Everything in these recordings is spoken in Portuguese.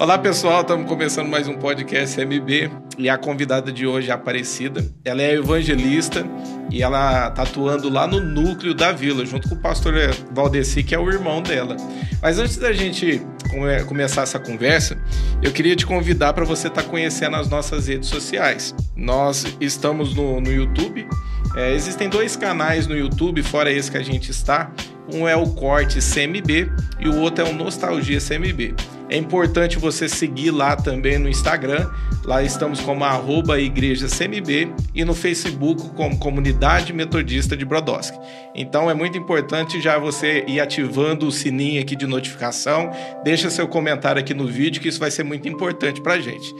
Olá pessoal, estamos começando mais um podcast MB e a convidada de hoje é Aparecida. Ela é evangelista e ela está atuando lá no núcleo da vila, junto com o pastor Valdeci, que é o irmão dela. Mas antes da gente come começar essa conversa, eu queria te convidar para você estar tá conhecendo as nossas redes sociais. Nós estamos no, no YouTube, é, existem dois canais no YouTube, fora esse que a gente está. Um é o Corte CMB e o outro é o Nostalgia CMB. É importante você seguir lá também no Instagram. Lá estamos como arroba Igreja CMB e no Facebook como Comunidade Metodista de Brodowski. Então é muito importante já você ir ativando o sininho aqui de notificação. Deixa seu comentário aqui no vídeo que isso vai ser muito importante para gente.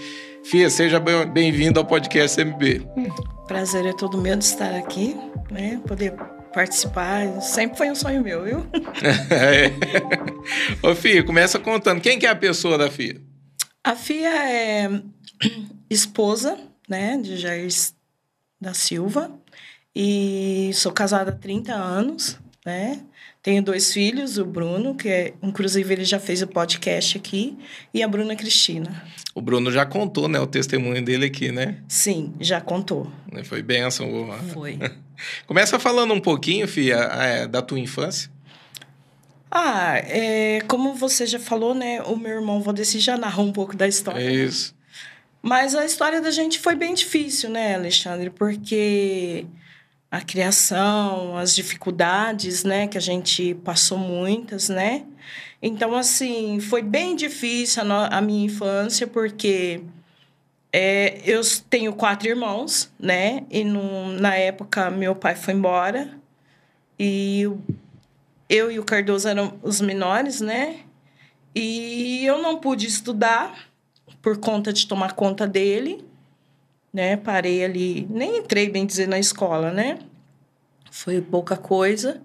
Fia, seja bem-vindo ao podcast CMB. Prazer é todo meu de estar aqui, né? Poder participar. Sempre foi um sonho meu, viu? é. Ô, Fia, começa contando. Quem que é a pessoa da Fia? A Fia é esposa, né, de Jair da Silva. E sou casada há 30 anos, né? Tenho dois filhos, o Bruno, que é, inclusive ele já fez o podcast aqui, e a Bruna Cristina. O Bruno já contou, né, o testemunho dele aqui, né? Sim, já contou. Foi benção. Foi. Começa falando um pouquinho, Fia, é, da tua infância. Ah, é, como você já falou, né, o meu irmão Valdeci já narrou um pouco da história. É isso. Mas a história da gente foi bem difícil, né, Alexandre? Porque a criação, as dificuldades, né, que a gente passou muitas, né? Então, assim, foi bem difícil a, a minha infância, porque é, eu tenho quatro irmãos, né? E no, na época, meu pai foi embora, e eu e o Cardoso eram os menores, né? E eu não pude estudar por conta de tomar conta dele né? Parei ali, nem entrei, bem dizer, na escola, né? Foi pouca coisa,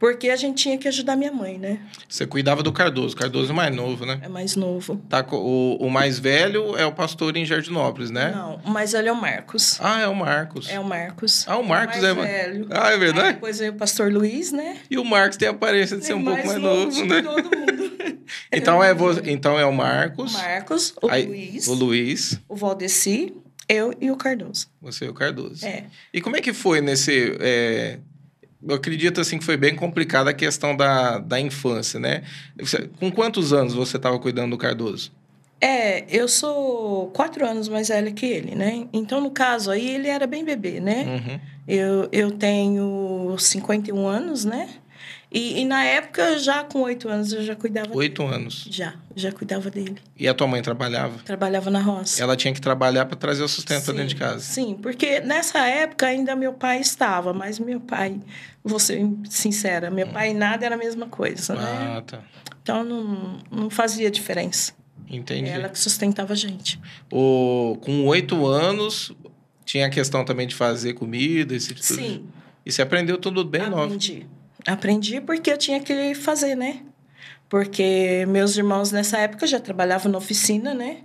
porque a gente tinha que ajudar minha mãe, né? Você cuidava do Cardoso, Cardoso é mais novo, né? É mais novo. Tá, o, o mais velho é o pastor em Jardinópolis, né? Não, o mais velho é o Marcos. Ah, é o Marcos. É o Marcos. Ah, o Marcos é o mais é... velho. Ah, é verdade? Aí depois veio o pastor Luiz, né? E o Marcos tem a aparência de ser é um pouco mais novo, né? todo mundo. então, é, então é o Marcos. O Marcos, o Aí, Luiz. O Luiz. O Valdeci eu e o Cardoso. Você e o Cardoso. É. E como é que foi nesse. É... Eu acredito assim que foi bem complicada a questão da, da infância, né? Com quantos anos você estava cuidando do Cardoso? É, eu sou quatro anos mais velha que ele, né? Então, no caso aí, ele era bem bebê, né? Uhum. Eu, eu tenho 51 anos, né? E, e, na época, já com oito anos, eu já cuidava Oito anos? Já, já cuidava dele. E a tua mãe trabalhava? Trabalhava na roça. Ela tinha que trabalhar para trazer o sustento sim, dentro de casa? Sim, porque nessa época ainda meu pai estava, mas meu pai, vou ser sincera, meu hum. pai e nada era a mesma coisa, né? Ah, tá. Então não, não fazia diferença. Entendi. Ela que sustentava a gente. O, com oito anos, tinha a questão também de fazer comida, esse tipo Sim. E você aprendeu tudo bem Aprendi. novo? Aprendi. Aprendi porque eu tinha que fazer, né? Porque meus irmãos nessa época já trabalhavam na oficina, né?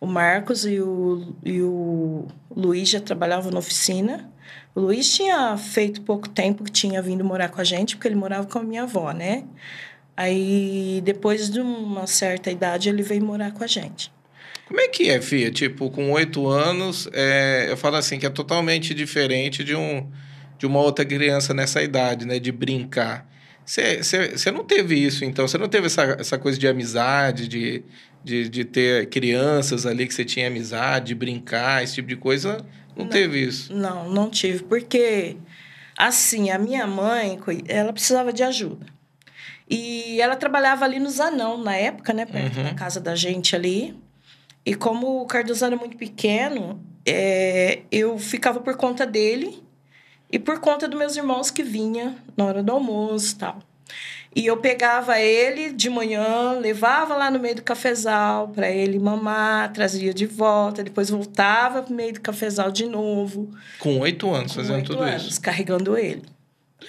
O Marcos e o, e o Luiz já trabalhavam na oficina. O Luiz tinha feito pouco tempo que tinha vindo morar com a gente, porque ele morava com a minha avó, né? Aí, depois de uma certa idade, ele veio morar com a gente. Como é que é, Fia? Tipo, com oito anos, é, eu falo assim, que é totalmente diferente de um de uma outra criança nessa idade, né? De brincar. Você não teve isso, então? Você não teve essa, essa coisa de amizade, de, de, de ter crianças ali que você tinha amizade, de brincar, esse tipo de coisa? Não, não teve isso? Não, não tive. Porque, assim, a minha mãe, ela precisava de ajuda. E ela trabalhava ali no Zanão, na época, né? Perto uhum. da casa da gente ali. E como o Cardoso era muito pequeno, é, eu ficava por conta dele e por conta dos meus irmãos que vinha na hora do almoço e tal. E eu pegava ele de manhã, levava lá no meio do cafezal para ele mamar, trazia de volta, depois voltava pro meio do cafezal de novo. Com oito anos Com fazendo 8 tudo anos, isso? carregando ele.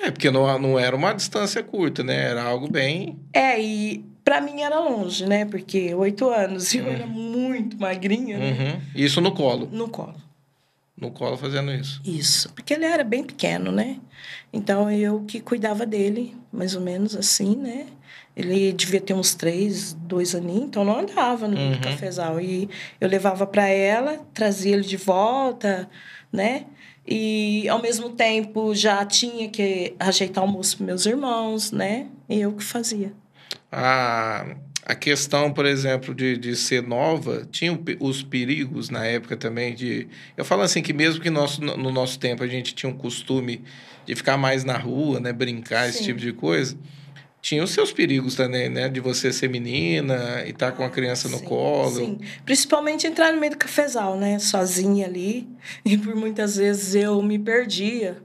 É, porque não, não era uma distância curta, né? Era algo bem. É, e para mim era longe, né? Porque oito anos e eu era muito magrinha. Né? Uhum. Isso no colo? No colo. No colo fazendo isso. Isso, porque ele era bem pequeno, né? Então eu que cuidava dele, mais ou menos assim, né? Ele devia ter uns três, dois aninhos, então não andava no Uhum. cafezal. E eu levava para ela, trazia ele de volta, né? E ao mesmo tempo já tinha que ajeitar o almoço para meus irmãos, né? E eu que fazia. A, a questão, por exemplo, de, de ser nova, tinha os perigos na época também de... Eu falo assim que mesmo que nosso, no nosso tempo a gente tinha um costume de ficar mais na rua, né? Brincar, esse Sim. tipo de coisa. Tinha os seus perigos também, né? De você ser menina e estar com a criança no Sim, colo. Sim, principalmente entrar no meio do cafezal, né? Sozinha ali. E por muitas vezes eu me perdia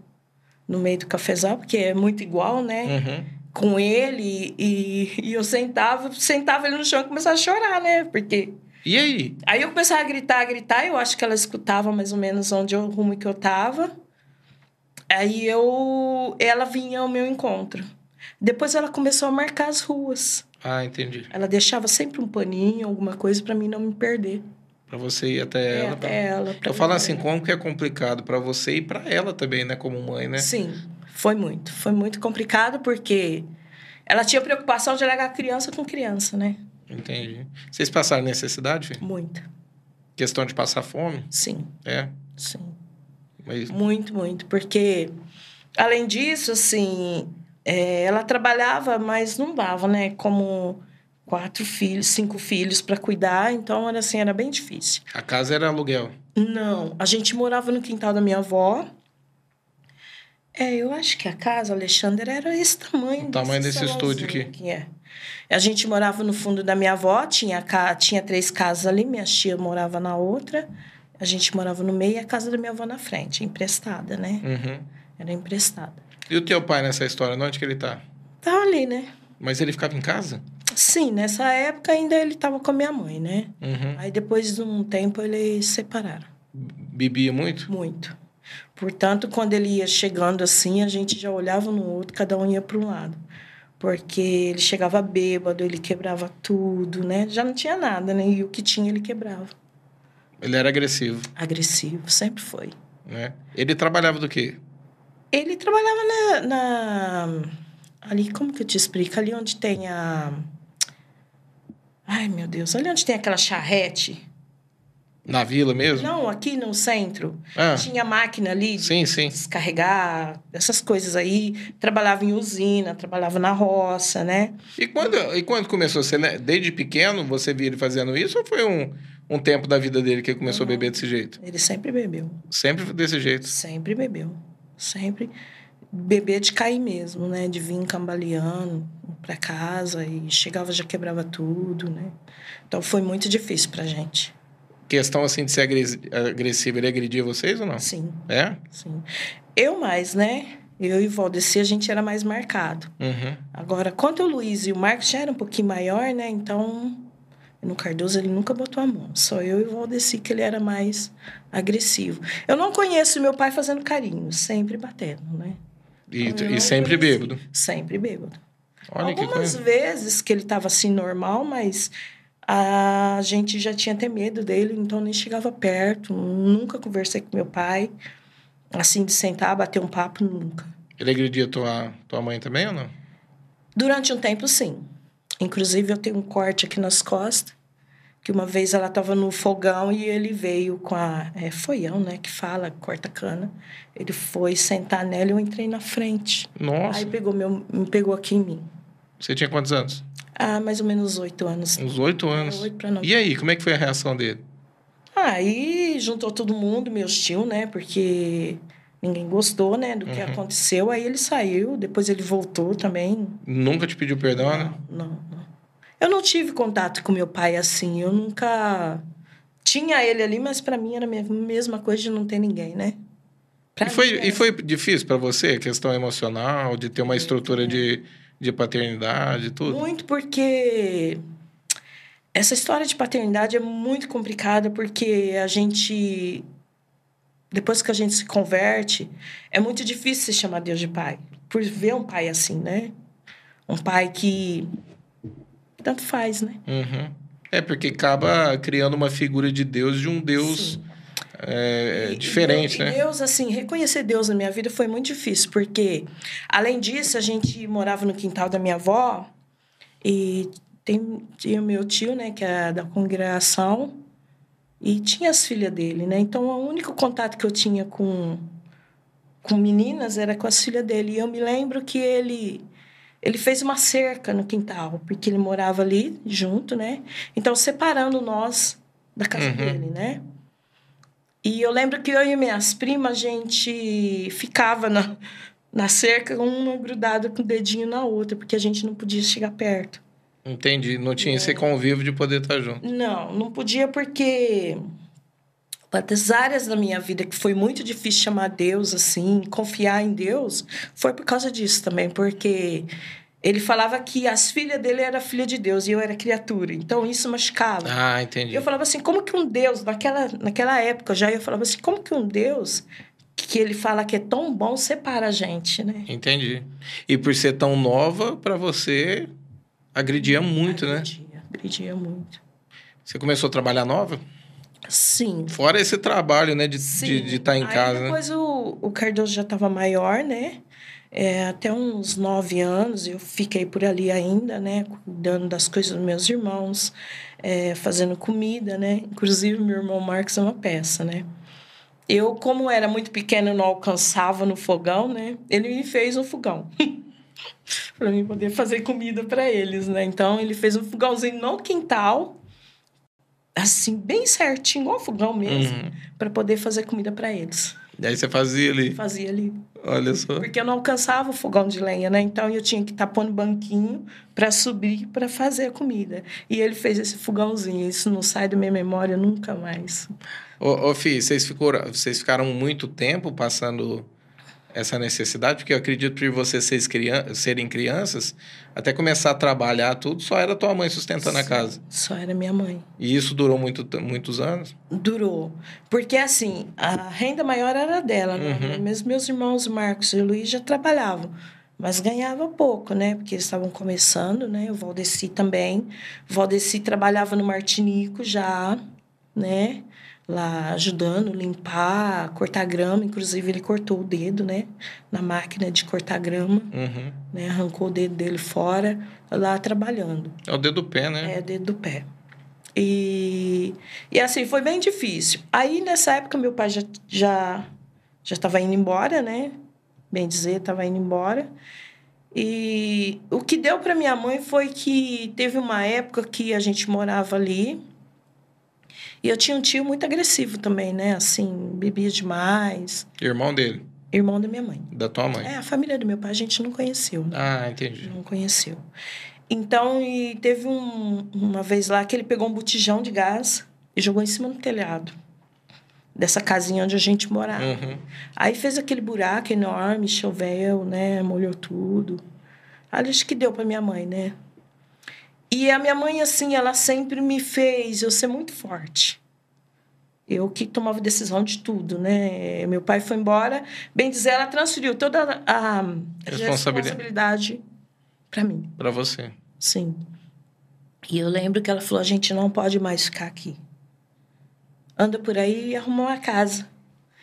no meio do cafezal, porque é muito igual, né? Uhum. Com ele. E, e eu sentava, sentava ele no chão e começava a chorar, né? Porque. E aí? Aí eu começava a gritar, a gritar. Eu acho que ela escutava mais ou menos onde eu, o rumo que eu tava. Aí eu. Ela vinha ao meu encontro. Depois ela começou a marcar as ruas. Ah, entendi. Ela deixava sempre um paninho, alguma coisa para mim não me perder. Pra você ir até É, ela. até pra- ela. pra Eu mim falo assim, perder. como que é complicado pra você e pra ela também, né? Como mãe, né? Sim, foi muito. Foi muito complicado porque ela tinha preocupação de largar criança com criança, né? Entendi. Vocês passaram necessidade, filho? Muita. Questão de passar fome? Sim, É. sim. Mas Muito, muito. Porque, além disso, assim, é, ela trabalhava, mas não dava, né? Como quatro filhos, cinco filhos para cuidar, então era assim, era bem difícil. a casa era aluguel. Não, a gente morava no quintal da minha avó. É, eu acho que a casa, Alexandre, era esse tamanho. O tamanho desse estúdio aqui. Que é. A gente morava no fundo da minha avó, tinha, tinha três casas ali, minha tia morava na outra. A gente morava no meio e a casa da minha avó na frente, emprestada, né? Uhum. Era emprestada. E o teu pai nessa história, onde que ele tá? Tava ali, né? Mas ele ficava em casa? Sim, nessa época ainda ele tava com a minha mãe, né? Uhum. Aí depois de um tempo eles separaram. Bebia muito? Muito. Portanto, quando ele ia chegando assim, a gente já olhava um no outro, cada um ia para um lado. Porque ele chegava bêbado, ele quebrava tudo, né? Já não tinha nada, né? E o que tinha, ele quebrava. Ele era agressivo, Agressivo, sempre foi. né? Ele trabalhava do quê? Ele trabalhava na, na- Ali, como que eu te explico? Ali onde tem a. Ai, meu Deus, ali onde tem aquela charrete. Na vila mesmo? Não, aqui no centro. Ah, Tinha máquina ali de sim, sim. descarregar, essas coisas aí. Trabalhava em usina, trabalhava na roça, né? E quando, e quando começou? Você, le- desde pequeno você via ele fazendo isso ou foi um, um tempo da vida dele que ele começou a beber desse jeito? Ele sempre bebeu, Sempre desse jeito. sempre bebeu, sempre beber de cair mesmo, né? De vir cambaleando para casa e chegava já quebrava tudo, né? Então foi muito difícil pra gente. Questão assim de ser agres- agressivo, ele agredia vocês ou não? Sim, É? sim. Eu mais, né? Eu e o Valdeci, a gente era mais marcado. Uhum. Agora, quanto o Luiz e o Marcos já era um pouquinho maior, né? Então, no Cardoso ele nunca botou a mão. Só eu e o Valdeci que ele era mais agressivo. Eu não conheço meu pai fazendo carinho, sempre batendo, né? E, Eu e sempre conheci. bêbado. Sempre bêbado. Olha que Algumas coisa. vezes que ele estava assim normal, mas a gente já tinha até medo dele, então nem chegava perto. Nunca conversei com meu pai, assim, de sentar, bater um papo, nunca. Ele agredia tua, tua mãe também ou não? Durante um tempo, sim. Inclusive, eu tenho um corte aqui nas costas, que uma vez ela estava no fogão e ele veio com a... É foião, né? Que fala, corta cana. Ele foi sentar nela e eu entrei na frente. Nossa. Aí pegou meu, me pegou aqui em mim. Você tinha quantos anos? Ah, mais ou menos oito anos. Uns oito anos. Oito pra nove. E aí, como é que foi a reação dele? Aí juntou todo mundo, meus tios, né? Porque ninguém gostou, né? Do que Uhum. aconteceu. Aí ele saiu, depois ele voltou também. Nunca te pediu perdão, né? Não, não. Eu não tive contato com meu pai assim. Eu nunca tinha ele ali, mas para mim era a me- mesma coisa de não ter ninguém, né? Pra E foi, e foi difícil pra você a questão emocional, de ter uma estrutura de, de paternidade e tudo? Muito porque essa história de paternidade é muito complicada porque a gente depois que a gente se converte, é muito difícil se chamar Deus de pai, por ver um pai assim, né? Um pai que tanto faz, né? Uhum. É, porque acaba criando uma figura de Deus, de um Deus Sim. É, E- diferente, e Deus, né? Deus, assim, reconhecer Deus na minha vida foi muito difícil, porque, além disso, a gente morava no quintal da minha avó e tem, tinha o meu tio, né, que é da congregação, e tinha as filhas dele, né? Então, o único contato que eu tinha com, com meninas era com as filhas dele. E eu me lembro que ele, ele fez uma cerca no quintal, porque ele morava ali junto, né? Então, separando nós da casa Uhum. dele, né? E eu lembro que eu e minhas primas, a gente ficava na, na cerca, uma grudada com o dedinho na outra, porque a gente não podia chegar perto. Entendi. Não tinha É. esse convívio de poder estar junto. Não, não podia porque das áreas da minha vida que foi muito difícil chamar Deus assim, confiar em Deus, foi por causa disso também, porque ele falava que as filhas dele eram filha de Deus e eu era criatura. Então isso machucava. Ah, E entendi. eu falava assim, como que um Deus, naquela, naquela época já eu falava assim, como que um Deus que ele fala que é tão bom separa a gente, né? Entendi. E por ser tão nova, pra você agredia muito, né? Agredia, agredia muito. Você começou a trabalhar nova? Sim. Fora esse trabalho, né? De estar de, de estar em Aí casa, né? depois o, o Cardoso já estava maior, né? É, até uns nove anos eu fiquei por ali ainda, né? Cuidando das coisas dos meus irmãos, é, fazendo comida, né? Inclusive, meu irmão Marcos é uma peça, né? Eu, como era muito pequena, eu não alcançava no fogão, né? Ele me fez um fogão. para mim poder fazer comida para eles, né? Então, ele fez um fogãozinho no quintal, assim, bem certinho, igual fogão mesmo Uhum. para poder fazer comida para eles. E aí você fazia ali. Fazia ali. Olha só. Porque eu não alcançava o fogão de lenha, né? Então eu tinha que estar pondo banquinho para subir para fazer a comida. E ele fez esse fogãozinho. Isso não sai da minha memória nunca mais. Ô, ô Fih, vocês, ficou, vocês ficaram muito tempo passando essa necessidade? Porque eu acredito que vocês serem crianças, até começar a trabalhar tudo, só era tua mãe sustentando a Sim, casa. Só era minha mãe. E isso durou muito, muitos anos? Durou. Porque assim, a renda maior era dela, né? Uhum. Mesmo meus irmãos Marcos e Luiz já trabalhavam. Mas ganhava pouco, né? Porque eles estavam começando, né? O Valdeci também. O Valdeci trabalhava no Martinico já, né? Lá ajudando, limpar, cortar grama. Inclusive, ele cortou o dedo, né? Na máquina de cortar grama, Uhum. né? Arrancou o dedo dele fora, lá trabalhando. É o dedo do pé, né? É, dedo do pé. E, e assim, foi bem difícil. Aí, nessa época, meu pai já já já estava indo embora, né? Bem dizer, estava indo embora. E o que deu para minha mãe foi que teve uma época que a gente morava ali. E eu tinha um tio muito agressivo também, né? Assim, bebia demais. Irmão dele, Irmão da minha mãe. da tua mãe. É, a família do meu pai a gente não conheceu, né? Ah, entendi. Não conheceu. Então, e teve um, uma vez lá que ele pegou um botijão de gás e jogou em cima do telhado dessa casinha onde a gente morava. Uhum. Aí fez aquele buraco enorme, choveu, né? Molhou tudo. Aí acho que deu para minha mãe, né? E a minha mãe, assim, ela sempre me fez eu ser muito forte. Eu que tomava decisão de tudo, né? Meu pai foi embora, bem dizer, ela transferiu toda a Responsabilidade. responsabilidade para mim. Pra você. Sim. E eu lembro que ela falou: a gente não pode mais ficar aqui. Anda por aí e arruma uma casa.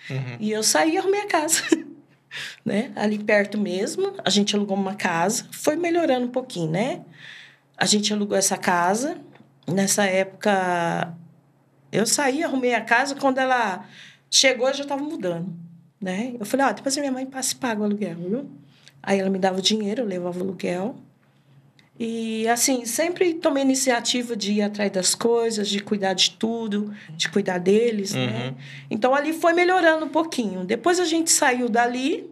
Uhum. E eu saí e arrumei a casa. né? Ali perto mesmo, a gente alugou uma casa. Foi melhorando um pouquinho, né? A gente alugou essa casa. Nessa época, eu saí, arrumei a casa. Quando ela chegou, eu já estava mudando, né? Eu falei, ó, depois a minha mãe passa e paga o aluguel, viu? Aí ela me dava o dinheiro, eu levava o aluguel. E, assim, sempre tomei iniciativa de ir atrás das coisas, de cuidar de tudo, de cuidar deles, né? Uhum. Então, ali foi melhorando um pouquinho. Depois a gente saiu dali,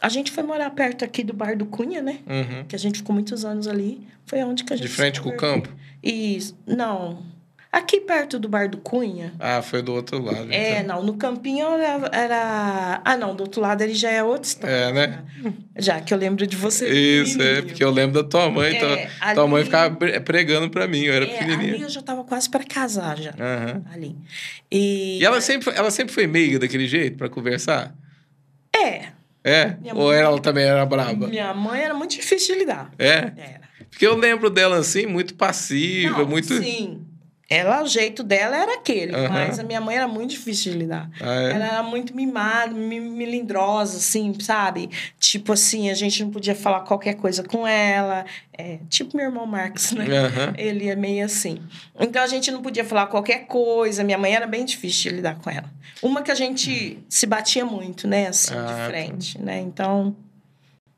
a gente foi morar perto aqui do Bar do Cunha, né? Uhum. Que a gente ficou muitos anos ali. Foi onde que a gente... De frente com o campo? Isso. Não. Aqui perto do Bar do Cunha... Ah, foi do outro lado. É, então. não, no campinho era, era... Ah, não, do outro lado ele já é outra história. É, né? Já que eu lembro de você. Isso, é, porque eu lembro da tua mãe. É, tua, tua mãe ali- ficava pre- pregando pra mim, eu era É, ali pequenininho. eu já tava quase para casar já. Aham. Ali. E, E ela sempre, ela sempre foi meiga daquele jeito pra conversar? É. É? Minha Ou mãe- ela também era braba? Minha mãe era muito difícil de lidar. É? Era. Porque eu lembro dela assim, muito passiva, Não, muito. Sim. Ela, o jeito dela era aquele, Aham. mas a minha mãe era muito difícil de lidar. Ah, é? Ela era muito mimada, mi- milindrosa, assim, sabe? Tipo assim, a gente não podia falar qualquer coisa com ela. É, tipo meu irmão Marcos, né? Aham. Ele é meio assim. Então a gente não podia falar qualquer coisa. Minha mãe era bem difícil de lidar com ela. Uma que a gente se batia muito, né? Assim, Ah, de tá. frente, né? Então,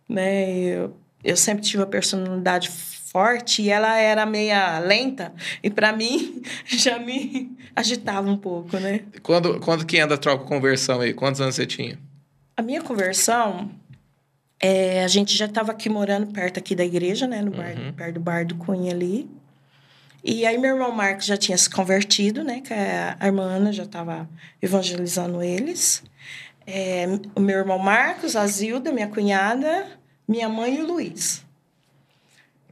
né? Eu, eu sempre tive uma personalidade forte e ela era meia lenta. E para mim, já me agitava um pouco, né? Quando, quando que anda a troca conversão aí? Quantos anos você tinha? A minha conversão, é, a gente já estava aqui morando perto aqui da igreja, né? No bar, Uhum. perto do bar do Cunha ali. E aí meu irmão Marcos já tinha se convertido, né? Que a a irmã Ana já estava evangelizando eles. É, o meu irmão Marcos, a Zilda, minha cunhada, minha mãe e o Luiz.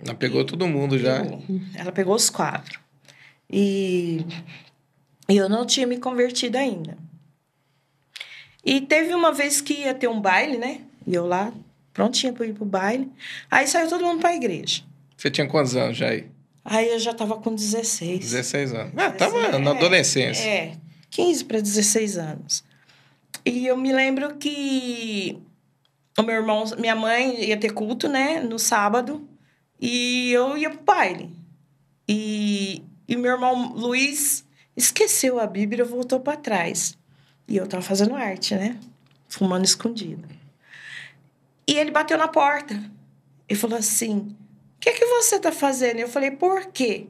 Ela pegou todo mundo já. Pegou. Ela pegou os quatro. E e eu não tinha me convertido ainda. E teve uma vez que ia ter um baile, né? E eu lá, prontinha para ir pro baile. Aí saiu todo mundo para a igreja. Você tinha quantos anos já aí? Aí eu já tava com 16. 16 anos. Ah, tava É, na adolescência. É, 15 para 16 anos. E eu me lembro que o meu irmão, minha mãe ia ter culto, né, no sábado, e eu ia pro baile. E, e meu irmão Luiz esqueceu a Bíblia e voltou para trás. E eu tava fazendo arte, né? Fumando escondido. E ele bateu na porta e falou assim: O que, que você tá fazendo? Eu falei: Por quê?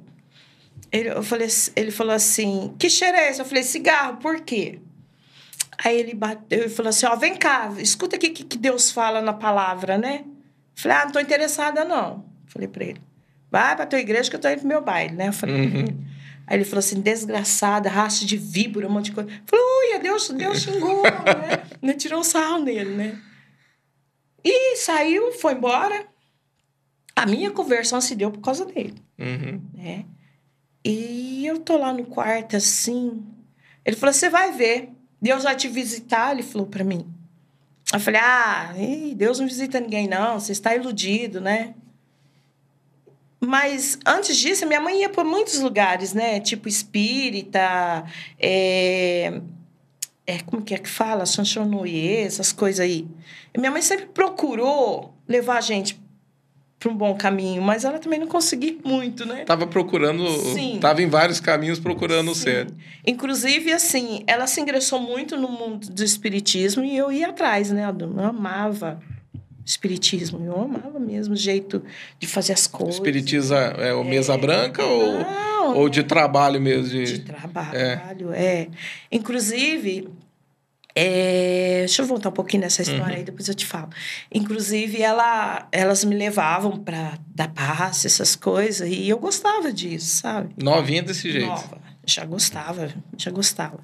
Ele, eu falei, ele falou assim: Que cheiro é esse? Eu falei: Cigarro, por quê? Aí ele bateu e falou assim: Ó, vem cá, escuta aqui o que, que Deus fala na palavra, né? Eu falei: Ah, não tô interessada, não. Falei pra ele: Vai pra tua igreja que eu tô indo pro meu baile, né? Eu falei: Uhum. Aí ele falou assim: desgraçada, raça de víbora, um monte de coisa. Falei: Ui, Deus, Deus xingou, né? Né, Tirou um sarro nele, né? E saiu, foi embora. A minha conversão se deu por causa dele Uhum. né? E eu tô lá no quarto assim. Ele falou: Você vai ver. Deus vai te visitar. Ele falou pra mim. Eu falei: Ah, Deus não visita ninguém, não. Você está iludido, né? Mas antes disso, minha mãe ia para muitos lugares, né? Tipo espírita, é... é como que é que fala? Chanchonoye, essas coisas aí. E minha mãe sempre procurou levar a gente para um bom caminho, mas ela também não conseguia muito, né? Tava procurando. Sim. Tava em vários caminhos procurando o Sim. certo. Inclusive, assim, ela se ingressou muito no mundo do espiritismo e eu ia atrás, né? Eu amava espiritismo, eu amava mesmo o jeito de fazer as coisas. Espiritiza é, o mesa branca ou, Não, ou de trabalho mesmo? De... de trabalho, é. Inclusive, é, deixa eu voltar um pouquinho nessa história Uhum. aí, depois eu te falo. Inclusive, ela, elas me levavam para dar passe, essas coisas, e eu gostava disso, sabe? Novinha desse jeito. Nova. Já gostava, já gostava.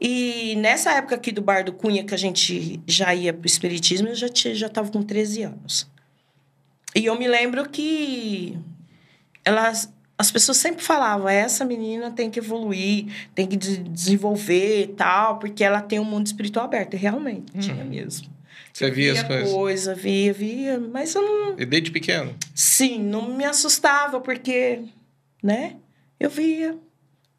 E nessa época aqui do Bar do Cunha, que a gente já ia pro Espiritismo, eu já tinha, já estava com 13 anos. E eu me lembro que elas, as pessoas sempre falavam, essa menina tem que evoluir, tem que de- desenvolver e tal, porque ela tem um mundo espiritual aberto. E realmente, tinha mesmo. Você via as Via coisas. coisa, via, via, mas eu não, E desde pequeno? Sim, não me assustava, porque, né? Eu via,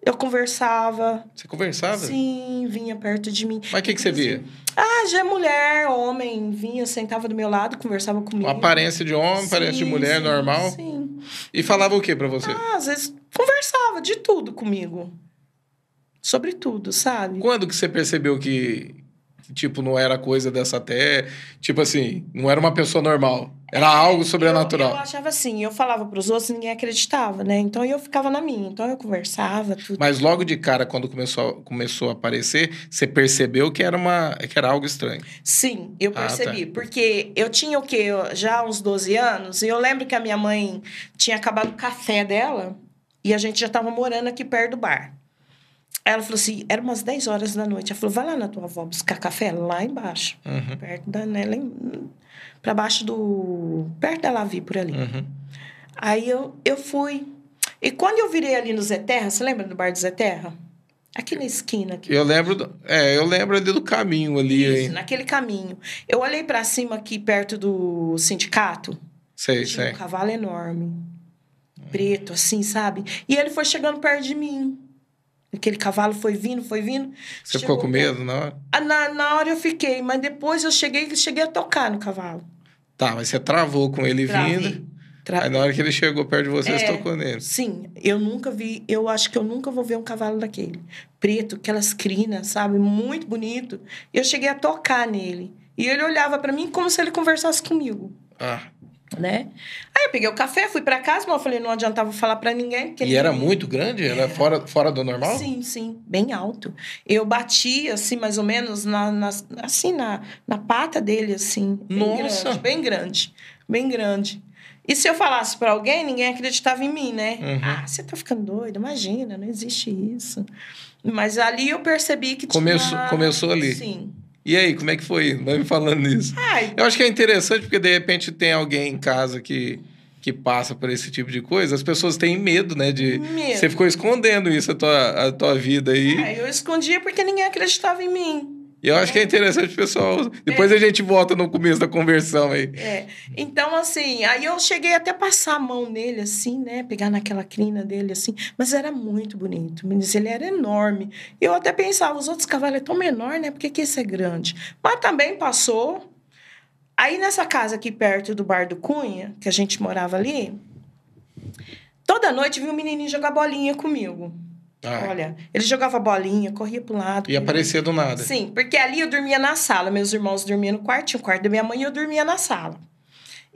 eu conversava. Você conversava? Sim, vinha perto de mim. Mas o que, que você via? Ah, já é mulher, homem, vinha, sentava do meu lado, conversava comigo. Uma aparência de homem, aparência de Sim, mulher sim, normal. Sim. E falava o que pra você? Ah, às vezes conversava de tudo comigo. Sobre tudo, sabe? Quando que você percebeu que, que, tipo, não era coisa dessa terra? Tipo assim, não era uma pessoa normal. Era algo Eu, sobrenatural. eu achava assim, eu falava pros outros ninguém acreditava, né? Então eu ficava na minha. Então eu conversava, tudo. Mas logo de cara, quando começou, começou a aparecer, você percebeu que era, uma, que era algo estranho. Sim, eu Ah, percebi. Porque eu tinha o quê? Eu- Já uns 12 anos. E eu lembro que a minha mãe tinha acabado o café dela. E a gente já estava morando aqui perto do bar. Aí Ela falou assim, era umas 10 horas da noite. Ela falou, vai lá na tua avó buscar café lá embaixo. Uhum, Perto da, né, lá em, pra baixo do... Perto da Lavi, por ali. uhum. Aí eu, eu fui. E quando eu virei ali no Zé Terra, você lembra do bar do Zé Terra? Aqui na esquina. Aqui. Eu lembro, do- é, eu lembro ali do caminho ali, Isso, hein? naquele caminho. Eu olhei pra cima aqui perto do sindicato. Sei, Tinha sei. um cavalo enorme. Preto, assim, sabe? E ele foi chegando perto de mim. Aquele cavalo foi vindo, foi vindo. Você ficou com medo na hora? Ah, Na, na hora eu fiquei, mas depois eu cheguei, cheguei a tocar no cavalo. Tá, mas você travou com ele Travei. vindo. Tra- Aí na hora que ele chegou perto de você, você É. tocou nele. Sim, eu nunca vi, eu acho que eu nunca vou ver um cavalo daquele. Preto, aquelas crinas, sabe? Muito bonito. Eu cheguei a tocar nele. E ele olhava pra mim como se ele conversasse comigo, Ah, né? Aí eu peguei o café, fui pra casa, mas eu falei, não adiantava falar pra ninguém. e era ninguém- muito grande? Era fora, fora do normal? Sim, sim, bem alto. Eu bati, assim, mais ou menos, na, na- assim, na, na pata dele, assim. Bem Nossa! Grande, bem grande, bem grande. E se eu falasse pra alguém, ninguém acreditava em mim, né? Uhum. Ah, você tá ficando doido, imagina, não existe isso. Mas ali eu percebi que Começou- tinha... começou ali. Sim. E aí, como é que foi? Vai me falando nisso. Ai, Eu acho que é interessante porque de repente tem alguém em casa que, que passa por esse tipo de coisa. As pessoas têm medo, né? De... Medo. Você ficou escondendo isso a tua, a tua vida aí. ai, eu escondia porque ninguém acreditava em mim. E eu acho que é interessante, pessoal. Depois a gente volta no começo da conversão aí. É. Então, assim, aí eu cheguei até a passar a mão nele, assim, né? Pegar naquela crina dele, assim. Mas era muito bonito. Mas ele era enorme. Eu até pensava, os outros cavalos é tão menor, né? Por que, que esse é grande? Mas também passou. Aí, nessa casa aqui perto do Bar do Cunha, que a gente morava ali, toda noite vinha um menininho jogar bolinha comigo. Ah, Olha, ele jogava bolinha, corria pro lado. e aparecer do nada. Sim, porque ali eu dormia na sala. Meus irmãos dormiam no quarto, tinha o quarto da minha mãe e eu dormia na sala.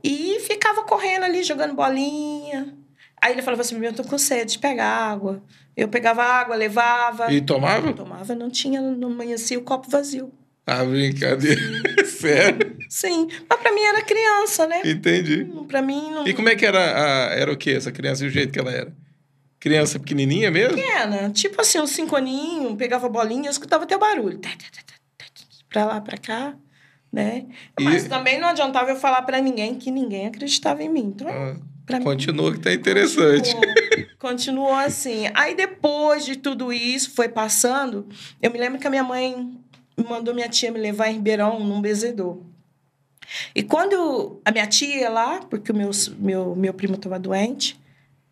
E ficava correndo ali, jogando bolinha. Aí ele falava assim: eu tô com sede, pega água. Eu pegava água, levava. E tomava? Tomava, não tinha, não amanhecia o copo vazio. Ah, brincadeira. Sério? Sim, mas pra mim era criança, né? Entendi. Pra mim não. E como é que era? A, era o quê? Essa criança e o jeito que ela era? Criança pequenininha mesmo? Pequena, tipo assim, uns cinco aninhos, pegava bolinha, eu escutava até o barulho. Tá, tá, tá, Pra lá, pra cá, né? E- Mas também não adiantava eu falar pra ninguém que ninguém acreditava em mim. Então, Ah, pra mim. continua que tá interessante. Continuou, continuou assim. Aí depois de tudo isso foi passando, eu me lembro que a minha mãe mandou minha tia me levar em Ribeirão num bezedor. E quando a minha tia ia lá, porque o meu, meu, meu primo estava doente,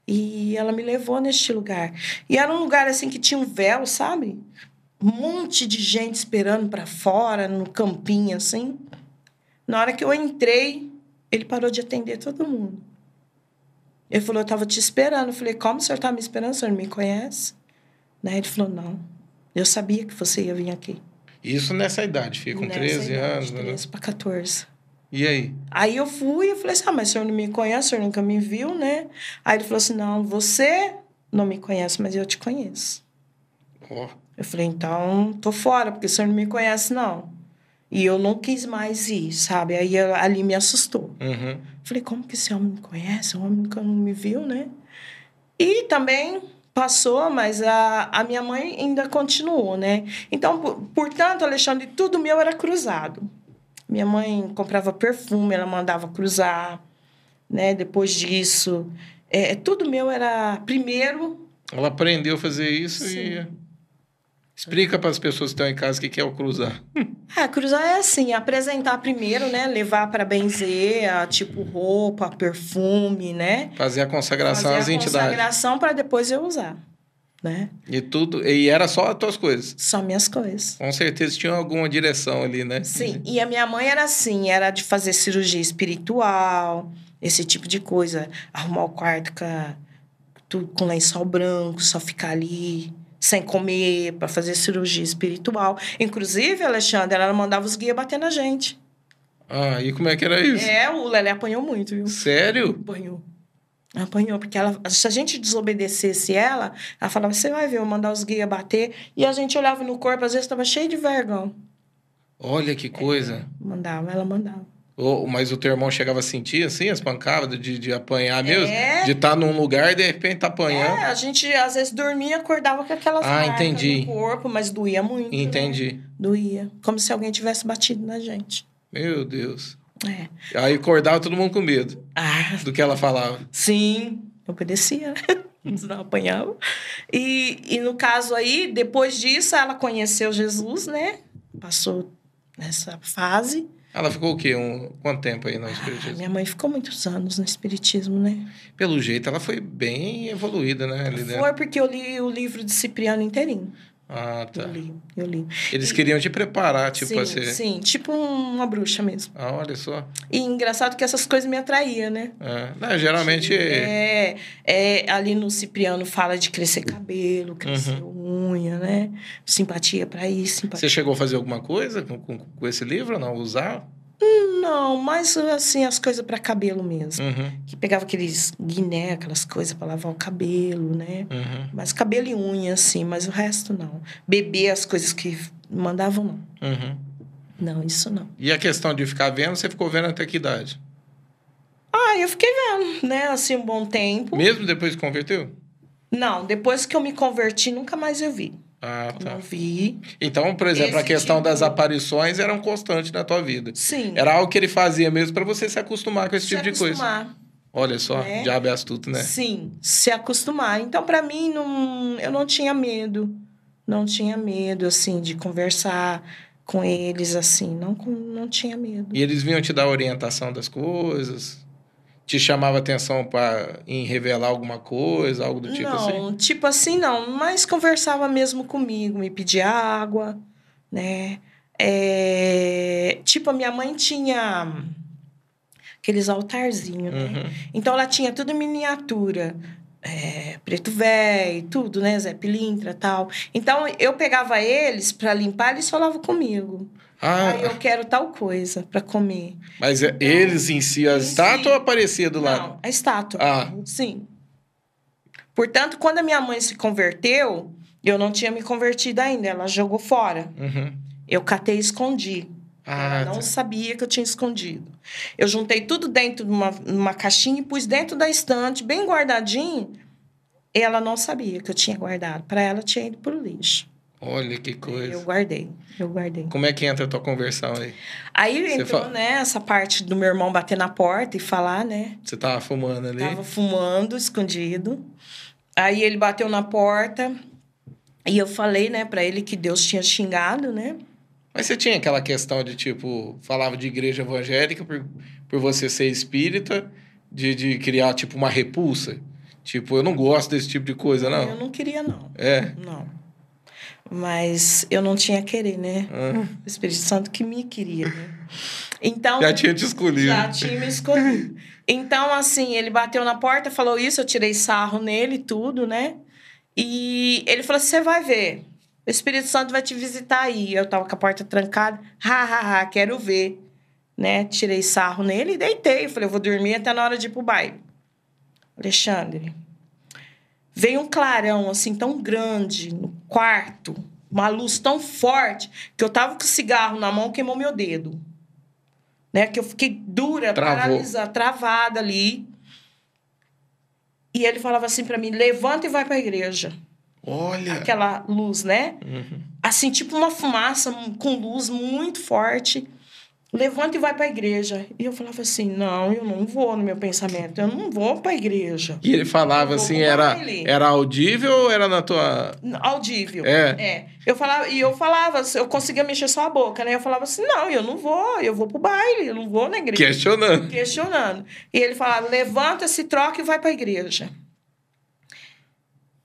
e ela me levou neste lugar. E era um lugar assim que tinha um véu, sabe? Um monte de gente esperando para fora, no campinho assim. Na hora que eu entrei, ele parou de atender todo mundo. Ele falou, eu tava te esperando. Eu falei, como o senhor tá me esperando? O senhor não me conhece? Né? Ele falou, não. Eu sabia que você ia vir aqui. Isso nessa idade, filho, com Nessa 13 idade, anos. né? 13 para 14. E aí? Aí eu fui e falei assim, ah, mas o senhor não me conhece, o senhor nunca me viu, né? Aí ele falou assim, não, você não me conhece, mas eu te conheço. Ó, Eu falei, então, tô fora, porque o senhor não me conhece, não. E eu não quis mais ir, sabe? Aí ali me assustou. uhum. Falei, como que esse homem me conhece? Um homem não me viu, né? E também passou, mas a, a minha mãe ainda continuou, né? Então, por- portanto, Alexandre, tudo meu era cruzado. Minha mãe comprava perfume, ela mandava cruzar, né? Depois disso, é, tudo meu era primeiro Ela aprendeu a fazer isso e. Sim. Explica para as pessoas que estão em casa o que que é o cruzar. É, cruzar é assim, apresentar primeiro, né? Levar para benzer, a, tipo roupa, perfume, né? Fazer a consagração Fazer às a entidades. consagração para depois eu usar, né? E tudo. E era só as tuas coisas. Só minhas coisas. Com certeza tinha alguma direção ali, né? Sim, e a minha mãe era assim, era de fazer cirurgia espiritual, esse tipo de coisa, arrumar o quarto com, a- tudo com lençol branco, só ficar ali sem comer para fazer cirurgia espiritual. Inclusive, Alexandre, ela mandava os guias bater na gente. Ah, e como é que era isso? É, o Lelé apanhou muito, viu? Sério? Apanhou. Apanhou, porque ela, se a gente desobedecesse ela, ela falava, você vai ver, eu mandar os guias bater. E a gente olhava no corpo, às vezes estava cheio de vergão. Olha que coisa. Mandava, ela mandava. Ô, mas o teu irmão chegava a sentir assim as pancadas de, de apanhar mesmo? É. De estar num lugar e de repente tá apanhando? É, a gente às vezes dormia, acordava com aquelas Ah, entendi. no corpo, mas doía muito. né? Entendi. Doía. Como se alguém tivesse batido na gente. Meu Deus. É. Aí acordava todo mundo com medo Ah, do que ela falava. sim. Eu obedecia, eu apanhava. E, e no caso aí, depois disso, ela conheceu Jesus, né? Passou nessa fase. Ela ficou o quê? Um, quanto tempo aí no Espiritismo? Ah, minha mãe ficou muitos anos no Espiritismo, né? Pelo jeito, ela foi bem evoluída, né? Ali Foi porque eu li o livro de Cipriano inteirinho. Ah, tá. Eu li, eu li. Eles queriam te preparar, tipo, sim, a ser... sim, tipo uma bruxa mesmo. Ah, olha só. E engraçado que essas coisas me atraíam, né? É. Não, geralmente... É, é, ali no Cipriano fala de crescer cabelo, crescer Uhum. unha, né? Simpatia pra isso, simpatia. Você chegou a fazer alguma coisa com, com, com esse livro não? Usar? Não, mas assim, as coisas pra cabelo mesmo. Uhum, Que pegava aqueles guiné, aquelas coisas pra lavar o cabelo, né? uhum, Mas cabelo e unha, assim, mas o resto não. Beber as coisas que mandavam, não. uhum. Não, isso não. E a questão de ficar vendo, você ficou vendo até que idade? Ah, eu fiquei vendo, né? Assim, um bom tempo. Mesmo depois que converteu? Não, depois que eu me converti, nunca mais eu vi. Ah, Eu tá. Não vi. Então, por exemplo, a Esse questão tipo- das aparições era um constante na tua vida. Sim. Era algo que ele fazia mesmo para você se acostumar com esse tipo se de coisa. acostumar. Olha só, né? diabo é astuto, né? Sim, se acostumar. Então, pra mim, não, eu não tinha medo. Não tinha medo, assim, de conversar com eles, assim. Não, não tinha medo. E eles vinham te dar orientação das coisas? Te chamava atenção para em revelar alguma coisa, algo do tipo assim? não, tipo assim, não. Mas conversava mesmo comigo, me pedia água, né? É, Tipo, a minha mãe tinha aqueles altarzinhos, né? Uhum. Então, ela tinha tudo em miniatura. É, preto velho, tudo, né? Zé Pilintra tal. Então, eu pegava eles para limpar, eles falavam comigo. Ah, Aí eu quero tal coisa para comer. mas é- eles em si, a estátua ou aparecia do lado? Não, a estátua. Ah. Sim. Portanto, quando a minha mãe se converteu, eu não tinha me convertido ainda, ela jogou fora. Uhum. Eu catei e escondi. Ah, ela não tá. sabia que eu tinha escondido. Eu juntei tudo dentro de uma, numa caixinha e pus dentro da estante, bem guardadinho. Ela não sabia que eu tinha guardado. Para ela, tinha ido pro lixo. Olha que coisa. Eu guardei, eu guardei. Como é que entra a tua conversão aí? Aí Você entrou, fa- né, essa parte do meu irmão bater na porta e falar, né? Você tava fumando ali? Tava fumando, escondido. Aí ele bateu na porta e eu falei, né, para ele que Deus tinha xingado, né? Mas você tinha aquela questão de, tipo, falava de igreja evangélica por, por você ser espírita, de, de criar, tipo, uma repulsa? Tipo, eu não gosto desse tipo de coisa, Eu não. não queria, não. É. Não. Mas eu não tinha querer, né? Ah, O Espírito Santo que me queria, né? Então. já tinha te escolhido. Já tinha me escolhido. Então, assim, ele bateu na porta, falou isso, eu tirei sarro nele, tudo, né? E ele falou: você vai ver. O Espírito Santo vai te visitar aí. Eu tava com a porta trancada. Ha, ha, ha, quero ver. Né? Tirei sarro nele e deitei. Falei, eu vou dormir até na hora de ir pro baile. Alexandre, veio um clarão assim tão grande no quarto, uma luz tão forte, que eu tava com o cigarro na mão, queimou meu dedo. Né? Que eu fiquei dura, Travou. paralisada, travada ali. E ele falava assim pra mim: levanta e vai pra igreja. Olha. Aquela luz, né? Uhum. Assim, tipo uma fumaça com luz muito forte. Levanta e vai pra igreja. E eu falava assim: não, eu não vou no meu pensamento, eu não vou pra igreja. E ele falava assim, era, baile. era audível ou era na tua... Audível. É. É. Eu falava, e eu falava, eu conseguia mexer só a boca, né? Eu falava assim: não, eu não vou, eu vou pro baile, eu não vou na igreja. Questionando. questionando. E ele falava: levanta, se troca e vai para a igreja.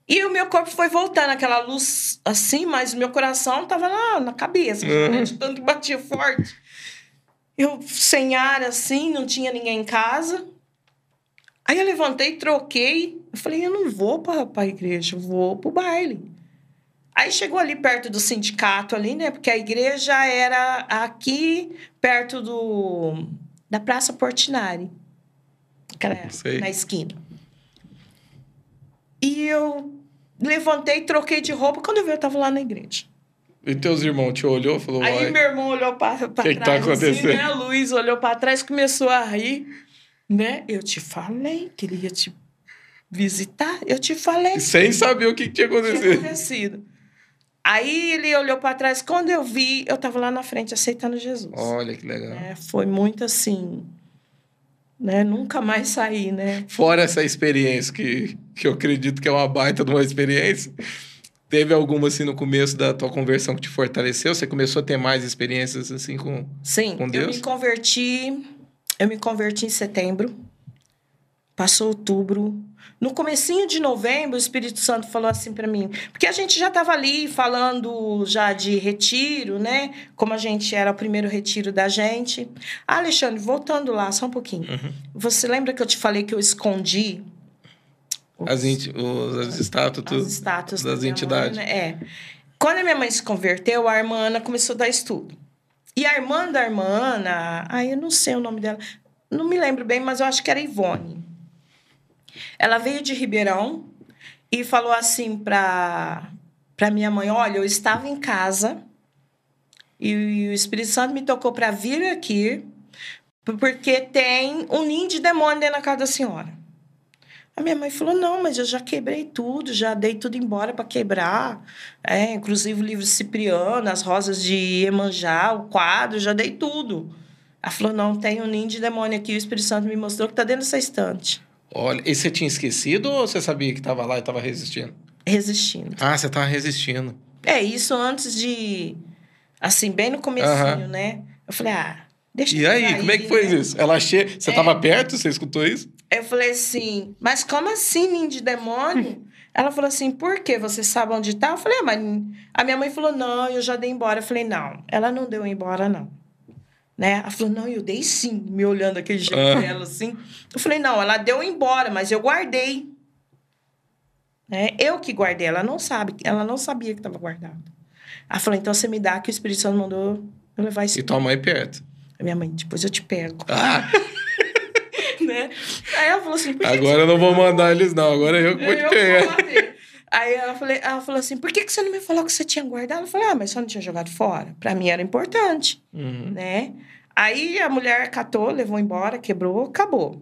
E o meu corpo foi voltando, aquela luz assim, mas o meu coração estava na, na cabeça, Uhum. de tanto que batia forte. Eu sem ar assim, não tinha ninguém em casa. Aí eu levantei, troquei. Eu falei: eu não vou para a igreja, eu vou para o baile. Aí chegou ali perto do sindicato ali, né? Porque a igreja era aqui perto do da Praça Portinari. Sei. na esquina. E eu levantei, troquei de roupa, quando eu vi eu tava lá na igreja. E teus irmãos te olhou e falou, Aí "Uai, meu irmão olhou para Que que tá trás, assim, acontecendo? né? A Luiz olhou para trás, começou a rir, né? Eu te falei, queria te visitar. Eu te falei sem saber o que, que tinha tinha acontecido. acontecido. Aí ele olhou para trás. Quando eu vi, eu tava lá na frente aceitando Jesus. Olha que legal. É, foi muito assim, né? Nunca mais saí, né? Fora essa experiência, que, que eu acredito que é uma baita de uma experiência, Teve alguma assim no começo da tua conversão que te fortaleceu? Você começou a ter mais experiências assim com Sim, com Deus? eu me converti, eu me converti em setembro. Passou outubro. No comecinho de novembro, o Espírito Santo falou assim para mim, porque a gente já estava ali falando já de retiro, né? Como a gente era o primeiro retiro da gente. Ah, Alexandre, voltando lá, só um pouquinho. Uhum. Você lembra que eu te falei que eu escondi As, inti- os, as estátuas, as da das minha entidades. É. Quando a minha mãe se converteu, a irmã Ana começou a dar estudo. E a irmã da irmã Ana, ai, eu não sei o nome dela, não me lembro bem, mas eu acho que era Ivone. Ela veio de Ribeirão e falou assim para para minha mãe: Olha, eu estava em casa e o Espírito Santo me tocou para vir aqui porque tem um ninho de demônio dentro da casa da senhora. A minha mãe falou: não, mas eu já quebrei tudo, já dei tudo embora para quebrar. É, inclusive o livro Cipriano, as rosas de Iemanjá, o quadro, já dei tudo. Ela falou: não, tem um ninho de demônio aqui, o Espírito Santo me mostrou que está dentro dessa estante, Olha, e você tinha esquecido ou você sabia que estava lá e estava resistindo? resistindo. Ah, você estava resistindo. É, isso antes de. Assim, bem no comecinho, né? Eu falei: ah, deixa E aí, como é que foi né? isso? Ela che... Você É. estava perto? Você escutou isso? Eu falei assim, mas como assim, ninho de demônio? Ela falou assim, por quê? Você sabe onde tá? Eu falei, ah, mas a minha mãe falou, não, eu já dei embora. Eu falei, não, ela não deu embora, não. Né? Ela falou, não, eu dei sim, me olhando aquele jeito Ah. dela assim. Eu falei, não, ela deu embora, mas eu guardei. Né? Eu que guardei, ela não sabe, ela não sabia que estava guardado. Ela falou, então você me dá que o Espírito Santo mandou eu levar isso. E tua mãe perto. A minha mãe, depois eu te pego. Ah, né? Aí ela falou assim, agora eu não vou mandar eles, não. Agora eu que vou te pegar. bater. Aí ela, falei, ela falou assim: por que, que você não me falou que você tinha guardado? Eu falei: ah, mas você não tinha jogado fora? Pra mim era importante, Uhum. né? Aí a mulher catou, levou embora, quebrou, acabou.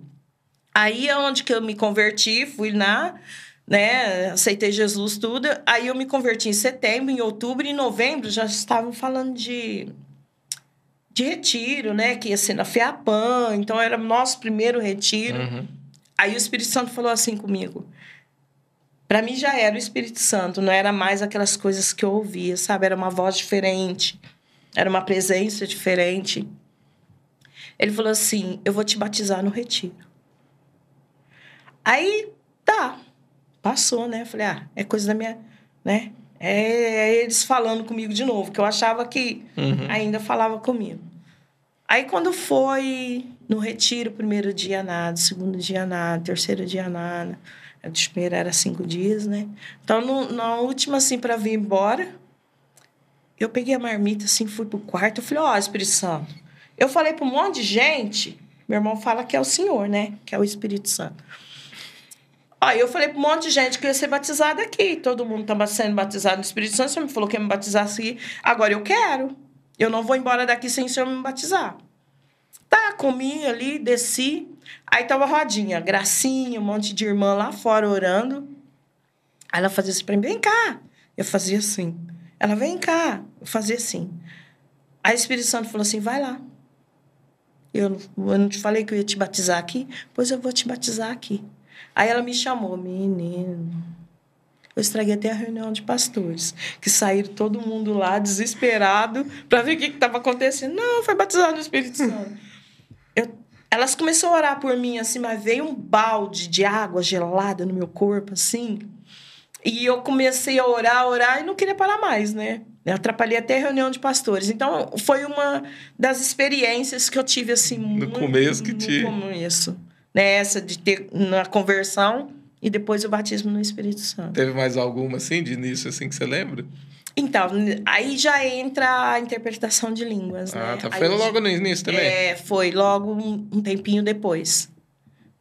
Aí é onde que eu me converti, fui lá, né? Aceitei Jesus, tudo. Aí eu me converti em setembro, em outubro, em novembro já estavam falando de, de retiro, né? Que ia ser na FEAPAN, então era o nosso primeiro retiro. Uhum. Aí o Espírito Santo falou assim comigo. Para mim já era o Espírito Santo, não era mais aquelas coisas que eu ouvia, sabe? Era uma voz diferente, era uma presença diferente. Ele falou assim: Eu vou te batizar no retiro. Aí, tá. Passou, né? Falei: Ah, é coisa da minha. né? É, é eles falando comigo de novo, que eu achava que Uhum. ainda falava comigo. Aí quando foi no retiro, primeiro dia nada, segundo dia nada, terceiro dia nada. A primeiro era cinco dias, né? Então, no, na última, assim, para vir embora, eu peguei a marmita, assim, fui pro quarto. Eu falei, ó, Espírito Santo. Eu falei para um monte de gente, meu irmão fala que é o Senhor, né? Que é o Espírito Santo. Aí eu falei para um monte de gente que ia ser batizada aqui. Todo mundo estava sendo batizado no Espírito Santo. Você me falou que ia me batizar aqui. Agora eu quero. Eu não vou embora daqui sem o Senhor me batizar. Tá, comi ali, desci. Aí tava rodinha, gracinha, um monte de irmã lá fora orando. Aí ela fazia assim pra mim, vem cá. Eu fazia assim. Ela, vem cá. Eu fazia assim. Aí o Espírito Santo falou assim, vai lá. Eu, eu não te falei que eu ia te batizar aqui? Pois eu vou te batizar aqui. Aí ela me chamou, menino. Eu estraguei até a reunião de pastores, que saíram todo mundo lá desesperado para ver o que estava acontecendo. Não, foi batizado no Espírito Santo. Eu, elas começaram a orar por mim, assim, mas veio um balde de água gelada no meu corpo, assim. E eu comecei a orar, orar e não queria parar mais, né? Eu atrapalhei até a reunião de pastores. Então, foi uma das experiências que eu tive, assim, no começo que no te- começo. Né? Essa de ter na conversão e depois o batismo no Espírito Santo. Teve mais alguma, assim, de início, assim, que você lembra? Então, aí já entra a interpretação de línguas, né? Ah, tá. Aí Foi já- logo no início também? É, foi logo um, tempinho depois,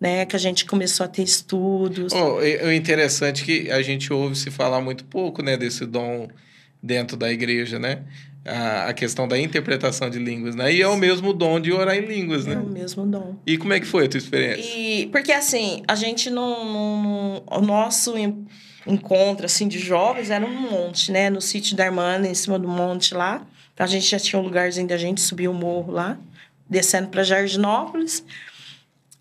né? Que a gente começou a ter estudos. Oh, o interessante é que a gente ouve se falar muito pouco, né, desse dom dentro da igreja, né? A, a questão da interpretação de línguas, né? E é o mesmo dom de orar em línguas, É né? o mesmo dom. E como é que foi a tua experiência? E porque assim, a gente não, não- não- o nosso en- encontro assim de jovens era um monte, né, no sítio da irmã, em cima do monte lá. Então, a gente já tinha um lugarzinho da gente subir o morro lá, descendo para Jardinópolis.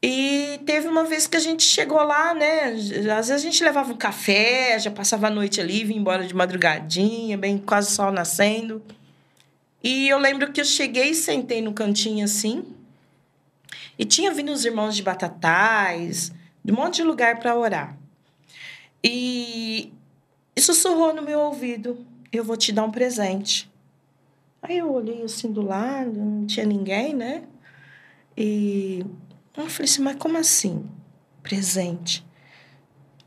E teve uma vez que a gente chegou lá, né? Às vezes a gente levava um café, já passava a noite ali, vinha embora de madrugadinha, bem quase sol nascendo. E eu lembro que eu cheguei e sentei no cantinho assim. E tinha vindo os irmãos de Batatais, de um monte de lugar para orar. E, e sussurrou no meu ouvido: Eu vou te dar um presente. Aí eu olhei assim do lado, não tinha ninguém, né? E eu falei assim: Mas como assim? Presente.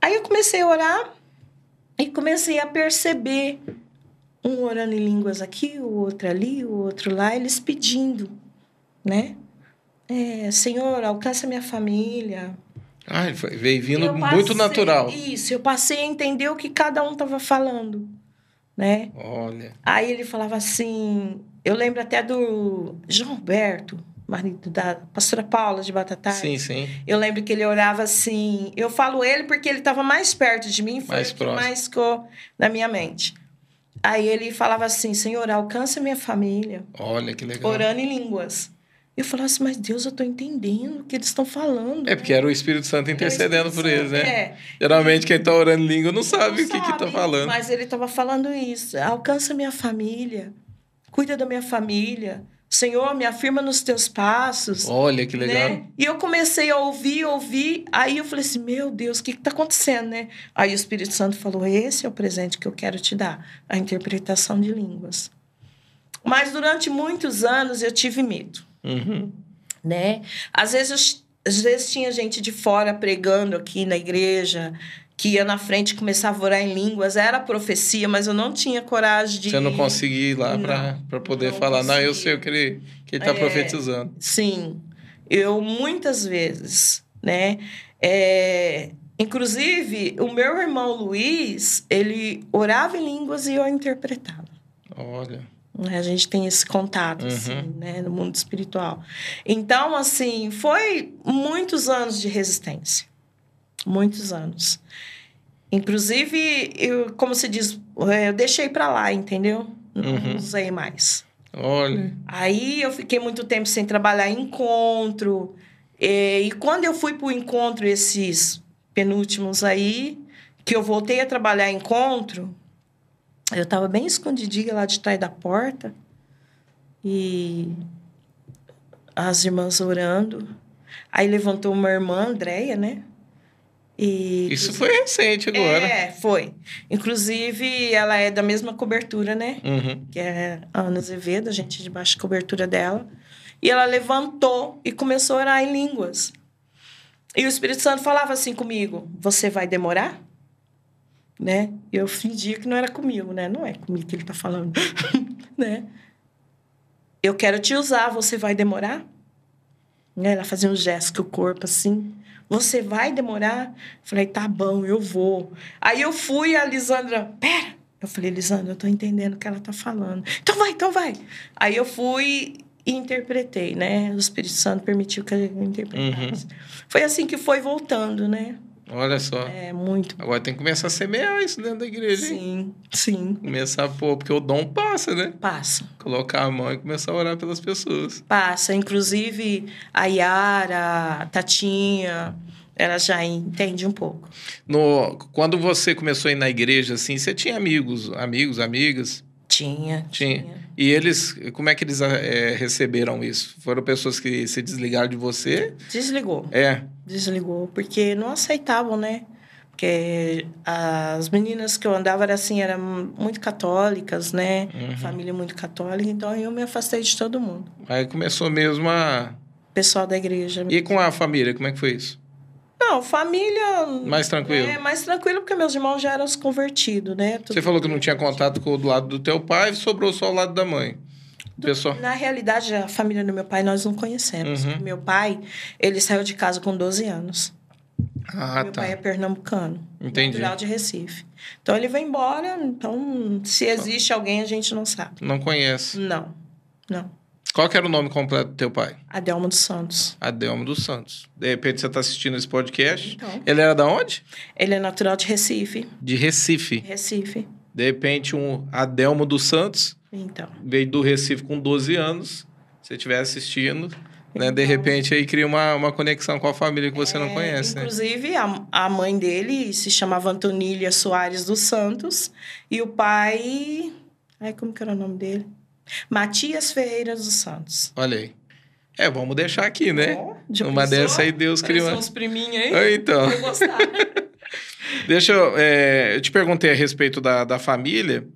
Aí eu comecei a orar e comecei a perceber um orando em línguas aqui, o outro ali, o outro lá, eles pedindo, né? É, Senhor, alcança minha família, ah, veio vindo muito natural. Isso, eu passei a entender o que cada um estava falando, né? Olha. Aí ele falava assim, eu lembro até do João Alberto, marido da pastora Paula de Batatais. Sim, sim. Eu lembro que ele orava assim, eu falo ele porque ele estava mais perto de mim, foi mais o que próximo. mais ficou na minha mente. Aí ele falava assim, Senhor, alcança minha família. Olha que legal. Orando em línguas. Eu falava assim, mas Deus, eu estou entendendo o que eles estão falando. É porque era o Espírito Santo intercedendo Espírito por eles, né? É. Geralmente quem está orando em língua não sabe não o que está falando. Mas ele estava falando isso. Alcança minha família, cuida da minha família. Senhor, me afirma nos teus passos. Olha que legal. Né? E eu comecei a ouvir, ouvir. Aí eu falei assim: Meu Deus, o que está acontecendo, né? Aí o Espírito Santo falou: Esse é o presente que eu quero te dar a interpretação de línguas. Mas durante muitos anos eu tive medo. Uhum. Né? Às vezes, às vezes tinha gente de fora pregando aqui na igreja, que ia na frente e começava a orar em línguas. Era profecia, mas eu não tinha coragem de. Você não conseguia ir lá para poder falar, consegui. não, eu sei o que ele está tá é, profetizando. Sim. Eu muitas vezes, né? É, inclusive, o meu irmão Luiz, ele orava em línguas e eu interpretava. Olha. Né? A gente tem esse contato, uhum. assim, né? No mundo espiritual. Então, assim, foi muitos anos de resistência. Muitos anos. Inclusive, eu, como se diz, é, eu deixei para lá, entendeu? Não uhum. usei mais. Olha. Aí eu fiquei muito tempo sem trabalhar em encontro. E, e quando eu fui para o encontro, esses penúltimos aí, que eu voltei a trabalhar em encontro, eu estava bem escondidinha lá de trás da porta e as irmãs orando. Aí levantou uma irmã, Andréia, né? E, Isso foi recente agora. É, foi. Inclusive, ela é da mesma cobertura, né? Uhum. Que é a Ana Azevedo, a gente debaixo da cobertura dela. E ela levantou e começou a orar em línguas. E o Espírito Santo falava assim comigo: Você vai demorar? né? Eu fingia que não era comigo, né? Não é comigo que ele está falando, né? Eu quero te usar, você vai demorar? Né? Ela fazia um gesto com o corpo assim. Você vai demorar? Falei, tá bom, eu vou. Aí eu fui a Lisandra, pera. Eu falei, Lisandra, eu tô entendendo o que ela tá falando. Então vai, então vai. Aí eu fui e interpretei, né? O Espírito Santo permitiu que eu interpretasse. Uhum. Foi assim que foi voltando, né? Olha só. É muito. Agora tem que começar a semear isso dentro da igreja. Sim, hein? sim. Começar a pôr, porque o dom passa, né? Passa. Colocar a mão e começar a orar pelas pessoas. Passa. Inclusive, a Yara, a Tatinha, ela já entende um pouco. No, quando você começou a ir na igreja, assim, você tinha amigos, amigos, amigas? Tinha, tinha. tinha. E eles, como é que eles é, receberam isso? Foram pessoas que se desligaram de você? Desligou. É. Desligou, porque não aceitavam, né? Porque as meninas que eu andava era assim, eram muito católicas, né? Uhum. Família muito católica, então eu me afastei de todo mundo. Aí começou mesmo a. Pessoal da igreja. E com a família, como é que foi isso? Não, família. Mais tranquilo. É, mais tranquilo, porque meus irmãos já eram os convertidos, né? Tudo Você falou que não tinha contato com o lado do teu pai, sobrou só o lado da mãe. Pessoal. Na realidade, a família do meu pai nós não conhecemos. Uhum. Meu pai, ele saiu de casa com 12 anos. Ah, meu tá. pai é pernambucano. Entendi. Natural de Recife. Então ele vai embora, então se existe alguém a gente não sabe. Não conhece. Não. Não. Qual que era o nome completo do teu pai? Adelmo dos Santos. Adelmo dos Santos. De repente você está assistindo esse podcast. Então. Ele era da onde? Ele é natural de Recife. De Recife. Recife. De repente, um Adelmo dos Santos. Então. Veio do Recife com 12 anos. Se você estiver assistindo, Né? De repente aí cria uma, uma conexão com a família que você não É, conhece. né? Inclusive, a, a mãe dele se chamava Antonília Soares dos Santos e o pai. Ai, como que era o nome dele? Matias Ferreira dos Santos. Olha aí. É, vamos deixar aqui, né? Já Uma pensou? dessa aí Deus cria Pareceu uma... uns priminhos aí. Então, deixa eu... é, eu te perguntei a respeito da, da família.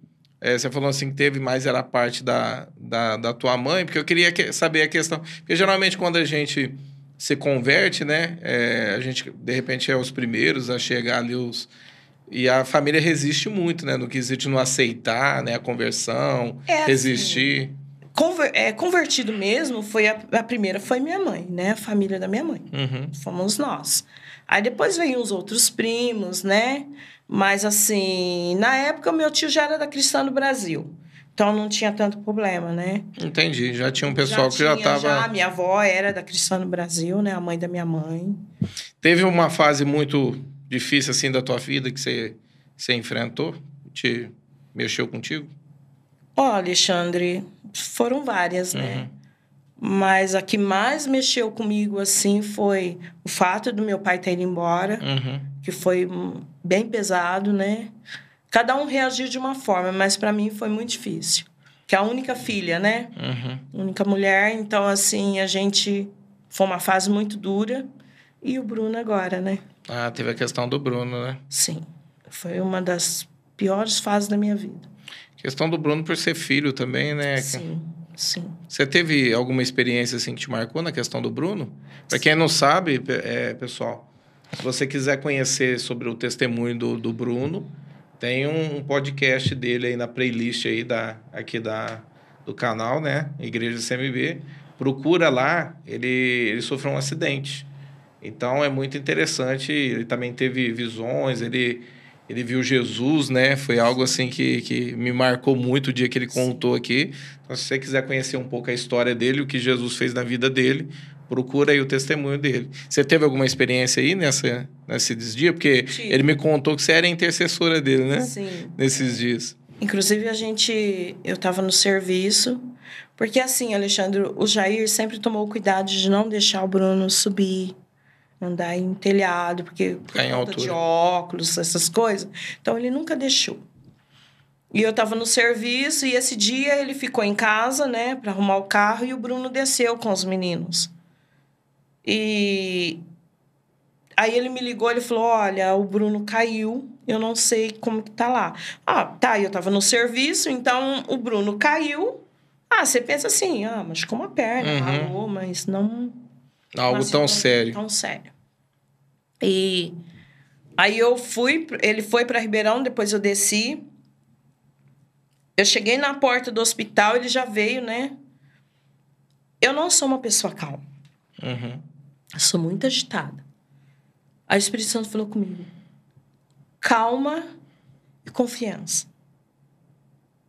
É, você falou assim que teve mais era a parte da, da, da tua mãe, porque eu queria que- saber a questão. Porque geralmente quando a gente se converte, né? é, a gente, de repente, é os primeiros a chegar ali os... E a família resiste muito, né? No quesito de não aceitar, né? A conversão, É assim, resistir. Conver- é, convertido mesmo, foi a, a primeira foi minha mãe, né? A família da minha mãe. Uhum. Fomos nós. Aí depois veio os outros primos, né? Mas assim, na época meu tio já era da Cristã do Brasil. Então não tinha tanto problema, né? Entendi. Já tinha um pessoal que já tinha, estava... Já, minha avó era da Cristã do Brasil, né? A mãe da minha mãe. Teve uma fase muito difícil assim da tua vida que você, você enfrentou? Te mexeu contigo? Ó, Alexandre, foram várias, né? Uhum. Mas a que mais mexeu comigo, assim, foi o fato do meu pai ter ido embora, Uhum. que foi bem pesado, né? Cada um reagiu de uma forma, mas para mim foi muito difícil. Que é a única filha, né? Uhum. Única mulher, então, assim, a gente. Foi uma fase muito dura. E o Bruno agora, né? Ah, teve a questão do Bruno, né? Sim. Foi uma das piores fases da minha vida. Questão do Bruno por ser filho também, né? Sim, sim. Você teve alguma experiência assim que te marcou na questão do Bruno? Para quem não sabe, é, pessoal, se você quiser conhecer sobre o testemunho do, do Bruno, tem um, um podcast dele aí na playlist aí da, aqui da, do canal, né? Igreja CMB. Procura lá, ele, ele sofreu um acidente. Então é muito interessante. Ele também teve visões, ele, ele viu Jesus, né? Foi algo assim que, que me marcou muito o dia que ele contou aqui. Então, se você quiser conhecer um pouco a história dele, o que Jesus fez na vida dele, procura aí o testemunho dele. Você teve alguma experiência aí nessa, nesses dias? Porque Tive. ele me contou que você era intercessora dele, né? Sim. Nesses dias. Inclusive, a gente. Eu estava no serviço. Porque, assim, Alexandre, o Jair sempre tomou cuidado de não deixar o Bruno subir, andar em telhado, porque por conta de óculos, essas coisas. Então, ele nunca deixou. E eu estava no serviço, e esse dia ele ficou em casa, né, para arrumar o carro, e o Bruno desceu com os meninos. E Aí ele me ligou, ele falou: "Olha, o Bruno caiu, eu não sei como que tá lá". Ah, tá, eu tava no serviço, então o Bruno caiu. Ah, você pensa assim: "Ah, machucou uma perna, Uhum. ralou", mas não Algo tão- sério. Tão sério. E aí eu fui, ele foi para Ribeirão, depois eu desci. Eu cheguei na porta do hospital, ele já veio, né? Eu não sou uma pessoa calma. Uhum. Eu sou muito agitada. Aí o Espírito Santo falou comigo: calma e confiança.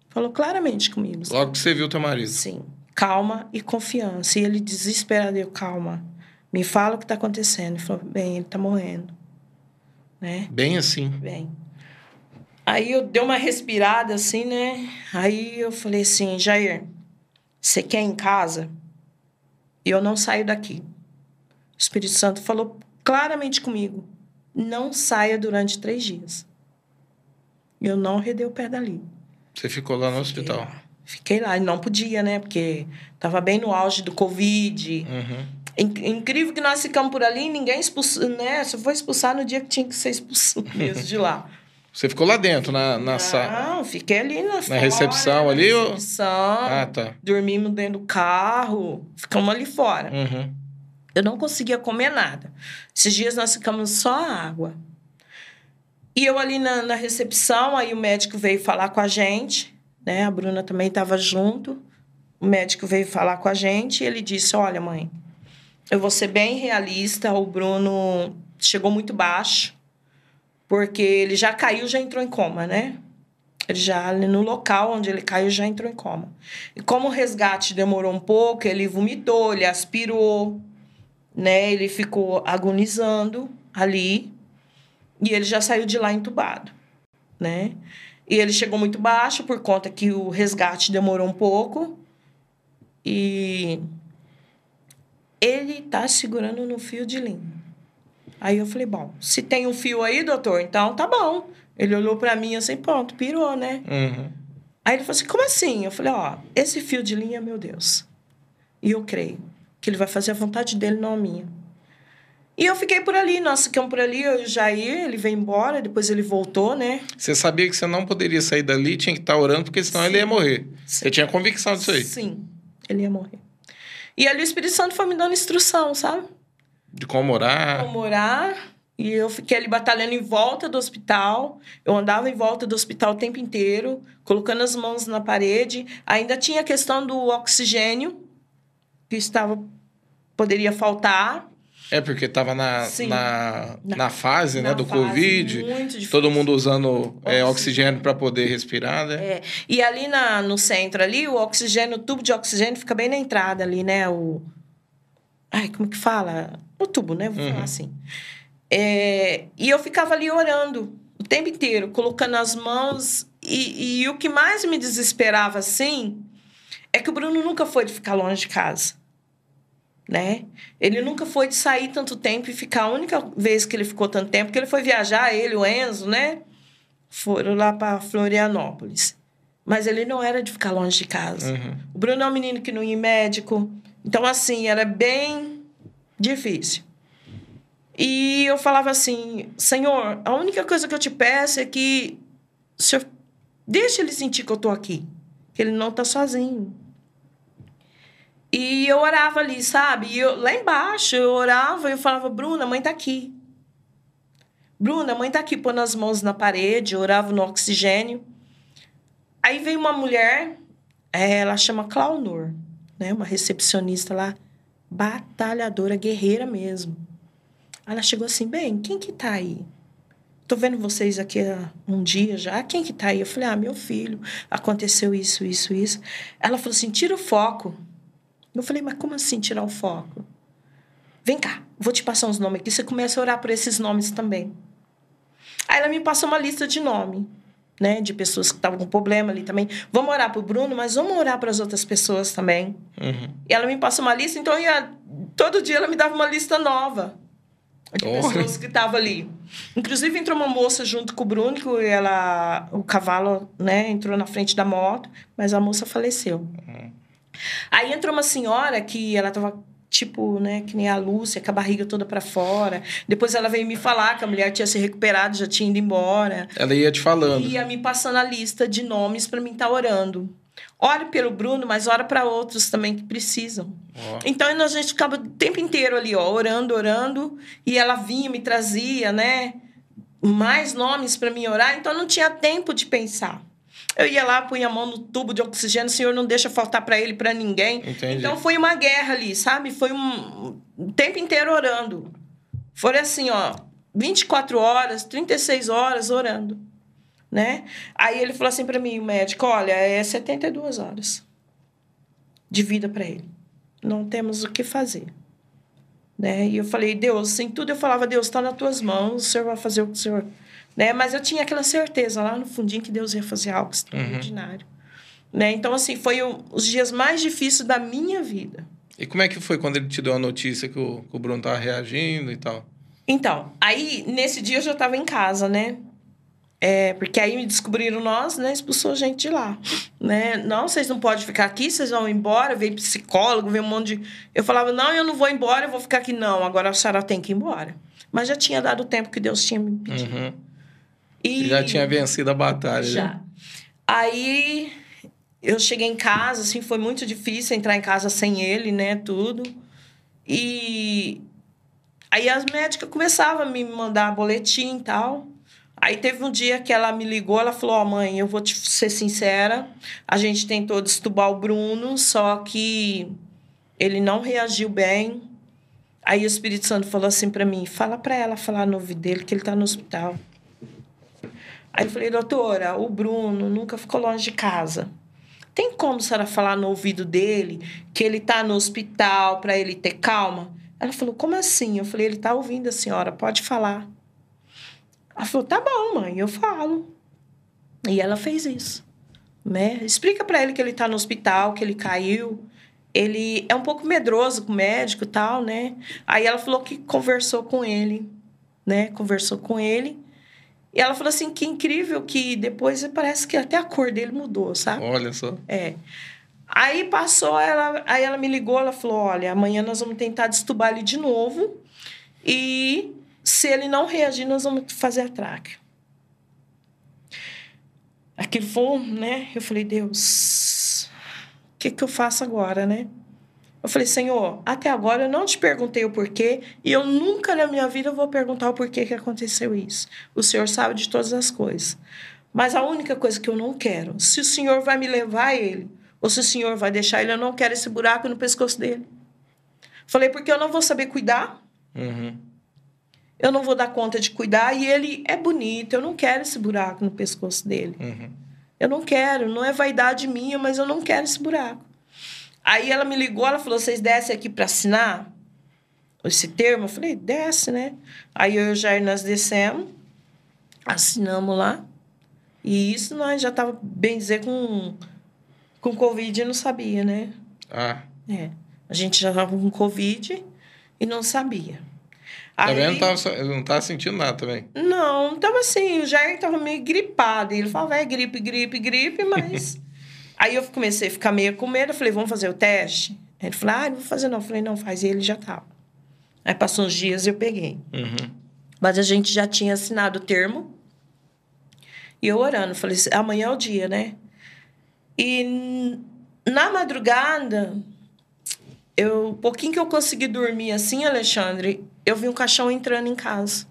Falou claramente comigo. Logo que você viu teu marido. Sim. Calma e confiança. E ele desesperado, eu, calma. Me fala o que está acontecendo. Ele falou, bem, ele está morrendo. Né? Bem assim. Bem. Aí eu dei uma respirada assim, né? Aí eu falei assim, Jair, você quer ir em casa? E eu não saio daqui. O Espírito Santo falou claramente comigo. Não saia durante três dias. Eu não redei o pé dali. Você ficou lá no hospital. Fiquei lá. Fiquei lá. E não podia, né? Porque tava bem no auge do Covid. Uhum. In- Incrível que nós ficamos por ali, ninguém expulsou, né? Só foi expulsar no dia que tinha que ser expulso mesmo de lá. Você ficou lá dentro, na, na sala. Não, fiquei ali na, fora, recepção na ali, ou- recepção. Ah, tá. Dormimos dentro do carro, ficamos ali fora. Uhum. Eu não conseguia comer nada. Esses dias nós ficamos só água. E eu ali na, na recepção, aí o médico veio falar com a gente, né? A Bruna também estava junto. O médico veio falar com a gente e ele disse: Olha, mãe, eu vou ser bem realista. O Bruno chegou muito baixo, porque ele já caiu, já entrou em coma, né? Ele já, no local onde ele caiu, já entrou em coma. E como o resgate demorou um pouco, ele vomitou, ele aspirou, né? Ele ficou agonizando ali e ele já saiu de lá entubado, né? E ele chegou muito baixo por conta que o resgate demorou um pouco e ele tá segurando no fio de linha. Aí eu falei, bom, se tem um fio aí, doutor, então tá bom. Ele olhou para mim assim, pronto, pirou, né? Uhum. Aí ele falou assim, como assim? Eu falei, ó, esse fio de linha é meu Deus. E eu creio que ele vai fazer a vontade dele, não a minha. E eu fiquei por ali, nós ficamos por ali, eu e o Jair, ele veio embora, depois ele voltou, né? Você sabia que você não poderia sair dali, tinha que estar orando, porque senão Sim. ele ia morrer. Sim. Você tinha convicção disso aí? Sim, ele ia morrer. E ali o Espírito Santo foi me dando instrução, sabe? De como orar? Como orar. E eu fiquei ali batalhando em volta do hospital. Eu andava em volta do hospital o tempo inteiro, colocando as mãos na parede. Ainda tinha a questão do oxigênio, que estava poderia faltar. É, porque tava na, na, Na- na fase, né, na do fase Covid. Todo mundo usando é, Oxigênio. oxigênio para poder respirar, né? É, e ali na, no centro ali, o oxigênio, o tubo de oxigênio fica bem na entrada ali, né? O. Ai, como que fala? O tubo, né? Vou Uhum. falar assim. É, e eu ficava ali orando o tempo inteiro, colocando as mãos. E, e o que mais me desesperava, assim, é que o Bruno nunca foi de ficar longe de casa. Né? Ele nunca foi de sair tanto tempo e ficar. A única vez que ele ficou tanto tempo, que ele foi viajar, ele, o Enzo, né? Foram lá para Florianópolis. Mas ele não era de ficar longe de casa. Uhum. O Bruno é um menino que não ia médico. Então, assim, era bem difícil. E eu falava assim: Senhor, a única coisa que eu te peço é que o Senhor deixe ele sentir que eu tô aqui, que ele não tá sozinho. E eu orava ali, sabe? E eu, lá embaixo eu orava e eu falava: Bruna, mãe tá aqui. Bruna, mãe tá aqui, pondo as mãos na parede, eu orava no oxigênio. Aí veio uma mulher, é, ela chama Claunor, né? Uma recepcionista lá, batalhadora, guerreira mesmo. Ela chegou assim, bem, quem que tá aí? Tô vendo vocês aqui há um dia já. Quem que tá aí? Eu falei, ah, meu filho, aconteceu isso, isso, isso. Ela falou assim, tira o foco. Eu falei, mas como assim tirar o foco? Vem cá, vou te passar uns nomes aqui. Você começa a orar por esses nomes também. Aí ela me passou uma lista de nome, né? De pessoas que estavam com problema ali também. Vamos orar pro Bruno, mas vamos orar para as outras pessoas também. Uhum. E ela me passou uma lista, então ia, todo dia ela me dava uma lista nova de Olha. pessoas que estavam ali. Inclusive entrou uma moça junto com o Bruno, que ela, o cavalo, né, entrou na frente da moto, mas a moça faleceu. Aí entrou uma senhora que ela tava tipo, né, que nem a Lúcia, com a barriga toda para fora. Depois ela veio me falar que a mulher tinha se recuperado, já tinha ido embora. Ela ia te falando. Ia me passando a lista de nomes para mim estar orando. Ore pelo Bruno, mas ora para outros também que precisam. Ó. Então a gente ficava o tempo inteiro ali, ó, orando, orando, e ela vinha, me trazia, né, mais nomes para mim orar, então não tinha tempo de pensar. Eu ia lá, punha a mão no tubo de oxigênio, o Senhor não deixa faltar para ele, para ninguém. Entendi. Então foi uma guerra ali, sabe? Foi um o tempo inteiro orando. Foi assim, ó, 24 horas, 36 horas orando, né? Aí ele falou assim para mim, o médico, olha, é 72 horas de vida para ele. Não temos o que fazer. Né? E eu falei, Deus, em tudo eu falava, Deus, está nas tuas mãos, o Senhor vai fazer o que o Senhor... Né? Mas eu tinha aquela certeza lá no fundinho que Deus ia fazer algo extraordinário. Né? Então, assim, foi o- os dias mais difíceis da minha vida. E como é que foi quando ele te deu a notícia que o, que o Bruno tava reagindo e tal? Então, aí, nesse dia eu já estava em casa, né? É, porque aí me descobriram nós, né? Expulsou a gente de lá, né? Não, vocês não podem ficar aqui, vocês vão embora. Veio psicólogo, veio um monte de... Eu falava, não, eu não vou embora, eu vou ficar aqui. Não, agora a senhora tem que ir embora. Mas já tinha dado o tempo que Deus tinha me pedido. Uhum. E... Já tinha vencido a batalha. Já. né? Aí eu cheguei em casa, assim, foi muito difícil entrar em casa sem ele, né, tudo. E aí as médicas começavam a me mandar boletim e tal. Aí teve um dia que ela me ligou, ela falou: Ó, mãe, eu vou te ser sincera, a gente tentou destubar o Bruno, só que ele não reagiu bem. Aí o Espírito Santo falou assim para mim: fala para ela falar no ouvido dele que ele tá no hospital. Aí eu falei, doutora, o Bruno nunca ficou longe de casa. Tem como a senhora falar no ouvido dele que ele tá no hospital para ele ter calma? Ela falou, como assim? Eu falei, ele tá ouvindo a senhora, pode falar. Ela falou, tá bom, mãe, eu falo. E ela fez isso. Né? Explica para ele que ele tá no hospital, que ele caiu. ele é um pouco medroso com o médico e tal, né? Aí ela falou que conversou com ele, né? Conversou com ele. E ela falou assim, que incrível que depois parece que até a cor dele mudou, sabe? Olha só. É. Aí passou, ela, aí ela me ligou, ela falou, olha, amanhã nós vamos tentar destubar ele de novo. E se ele não reagir, nós vamos fazer a tráquea. Aquilo foi, né? Eu falei, Deus, o que, que eu faço agora, né? Eu falei, Senhor, até agora eu não te perguntei o porquê e eu nunca na minha vida vou perguntar o porquê que aconteceu isso. O Senhor sabe de todas as coisas. Mas a única coisa que eu não quero, se o Senhor vai me levar a ele, ou se o Senhor vai deixar ele, eu não quero esse buraco no pescoço dele. Falei, porque eu não vou saber cuidar. Uhum. Eu não vou dar conta de cuidar e ele é bonito. Eu não quero esse buraco no pescoço dele. Uhum. Eu não quero. Não é vaidade minha, mas eu não quero esse buraco. Aí ela me ligou, ela falou: vocês descem aqui para assinar esse termo? Eu falei: desce, né? Aí eu e o Jair nós descemos, assinamos lá. E isso nós já tava, bem dizer, com, com Covid e não sabia, né? Ah. É. A gente já tava com Covid e não sabia. Também não tava, não tava sentindo nada também. Não, tava assim, o Jair tava meio gripado. Ele falava, é gripe, gripe, gripe, mas. Aí eu comecei a ficar meio com medo, eu falei, vamos fazer o teste? Ele falou, ah, não vou fazer não. Eu falei, não, faz. E ele já tava. Aí passou uns dias e eu peguei. Uhum. Mas a gente já tinha assinado o termo. E eu orando, falei, amanhã é o dia, né? E na madrugada, eu, um pouquinho que eu consegui dormir assim, Alexandre, eu vi um caixão entrando em casa.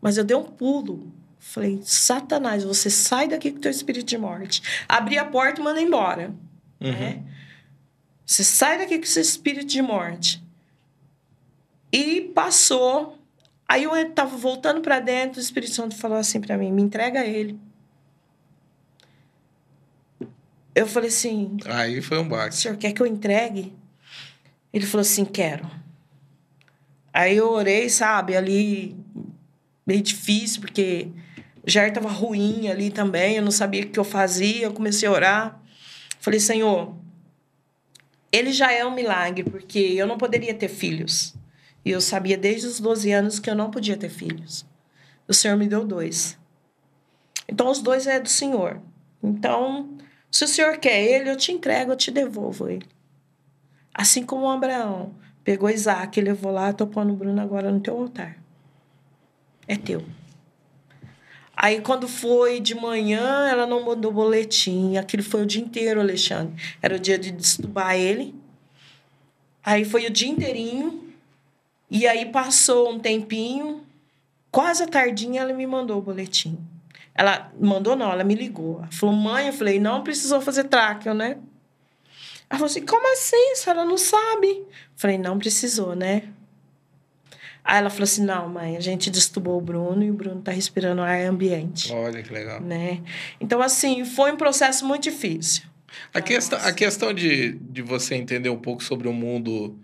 Mas eu dei um pulo. Falei, Satanás, você sai daqui com teu espírito de morte. Abri a porta e manda embora. Uhum. Né? Você sai daqui com seu espírito de morte. E passou. Aí eu estava voltando para dentro, o Espírito Santo falou assim para mim: me entrega ele. Eu falei assim. Aí foi um O baque. senhor quer que eu entregue? Ele falou assim: quero. Aí eu orei, sabe, ali, meio difícil, porque o Jair estava ruim ali também, eu não sabia o que eu fazia, eu comecei a orar. Falei, Senhor, ele já é um milagre, porque eu não poderia ter filhos. E eu sabia desde os 12 anos que eu não podia ter filhos. O Senhor me deu dois. Então, os dois é do Senhor. Então, se o Senhor quer ele, eu te entrego, eu te devolvo ele. Assim como Abraão pegou Isaac e levou lá, tô pondo o Bruno agora no teu altar. É teu. Aí, quando foi de manhã, ela não mandou boletim. Aquilo foi o dia inteiro, Alexandre. Era o dia de destubar ele. Aí foi o dia inteirinho. E aí passou um tempinho. Quase à tardinha, ela me mandou o boletim. Ela mandou, não, ela me ligou. Ela falou, mãe, eu falei, não precisou fazer tráqueo, né? Ela falou assim, como assim? A senhora não sabe? Eu falei, não precisou, né? Aí ela falou assim, não, mãe, a gente destubou o Bruno e o Bruno tá respirando ar ambiente, Olha que legal. né? Então, assim, foi um processo muito difícil. A questão, a questão de, de você entender um pouco sobre o mundo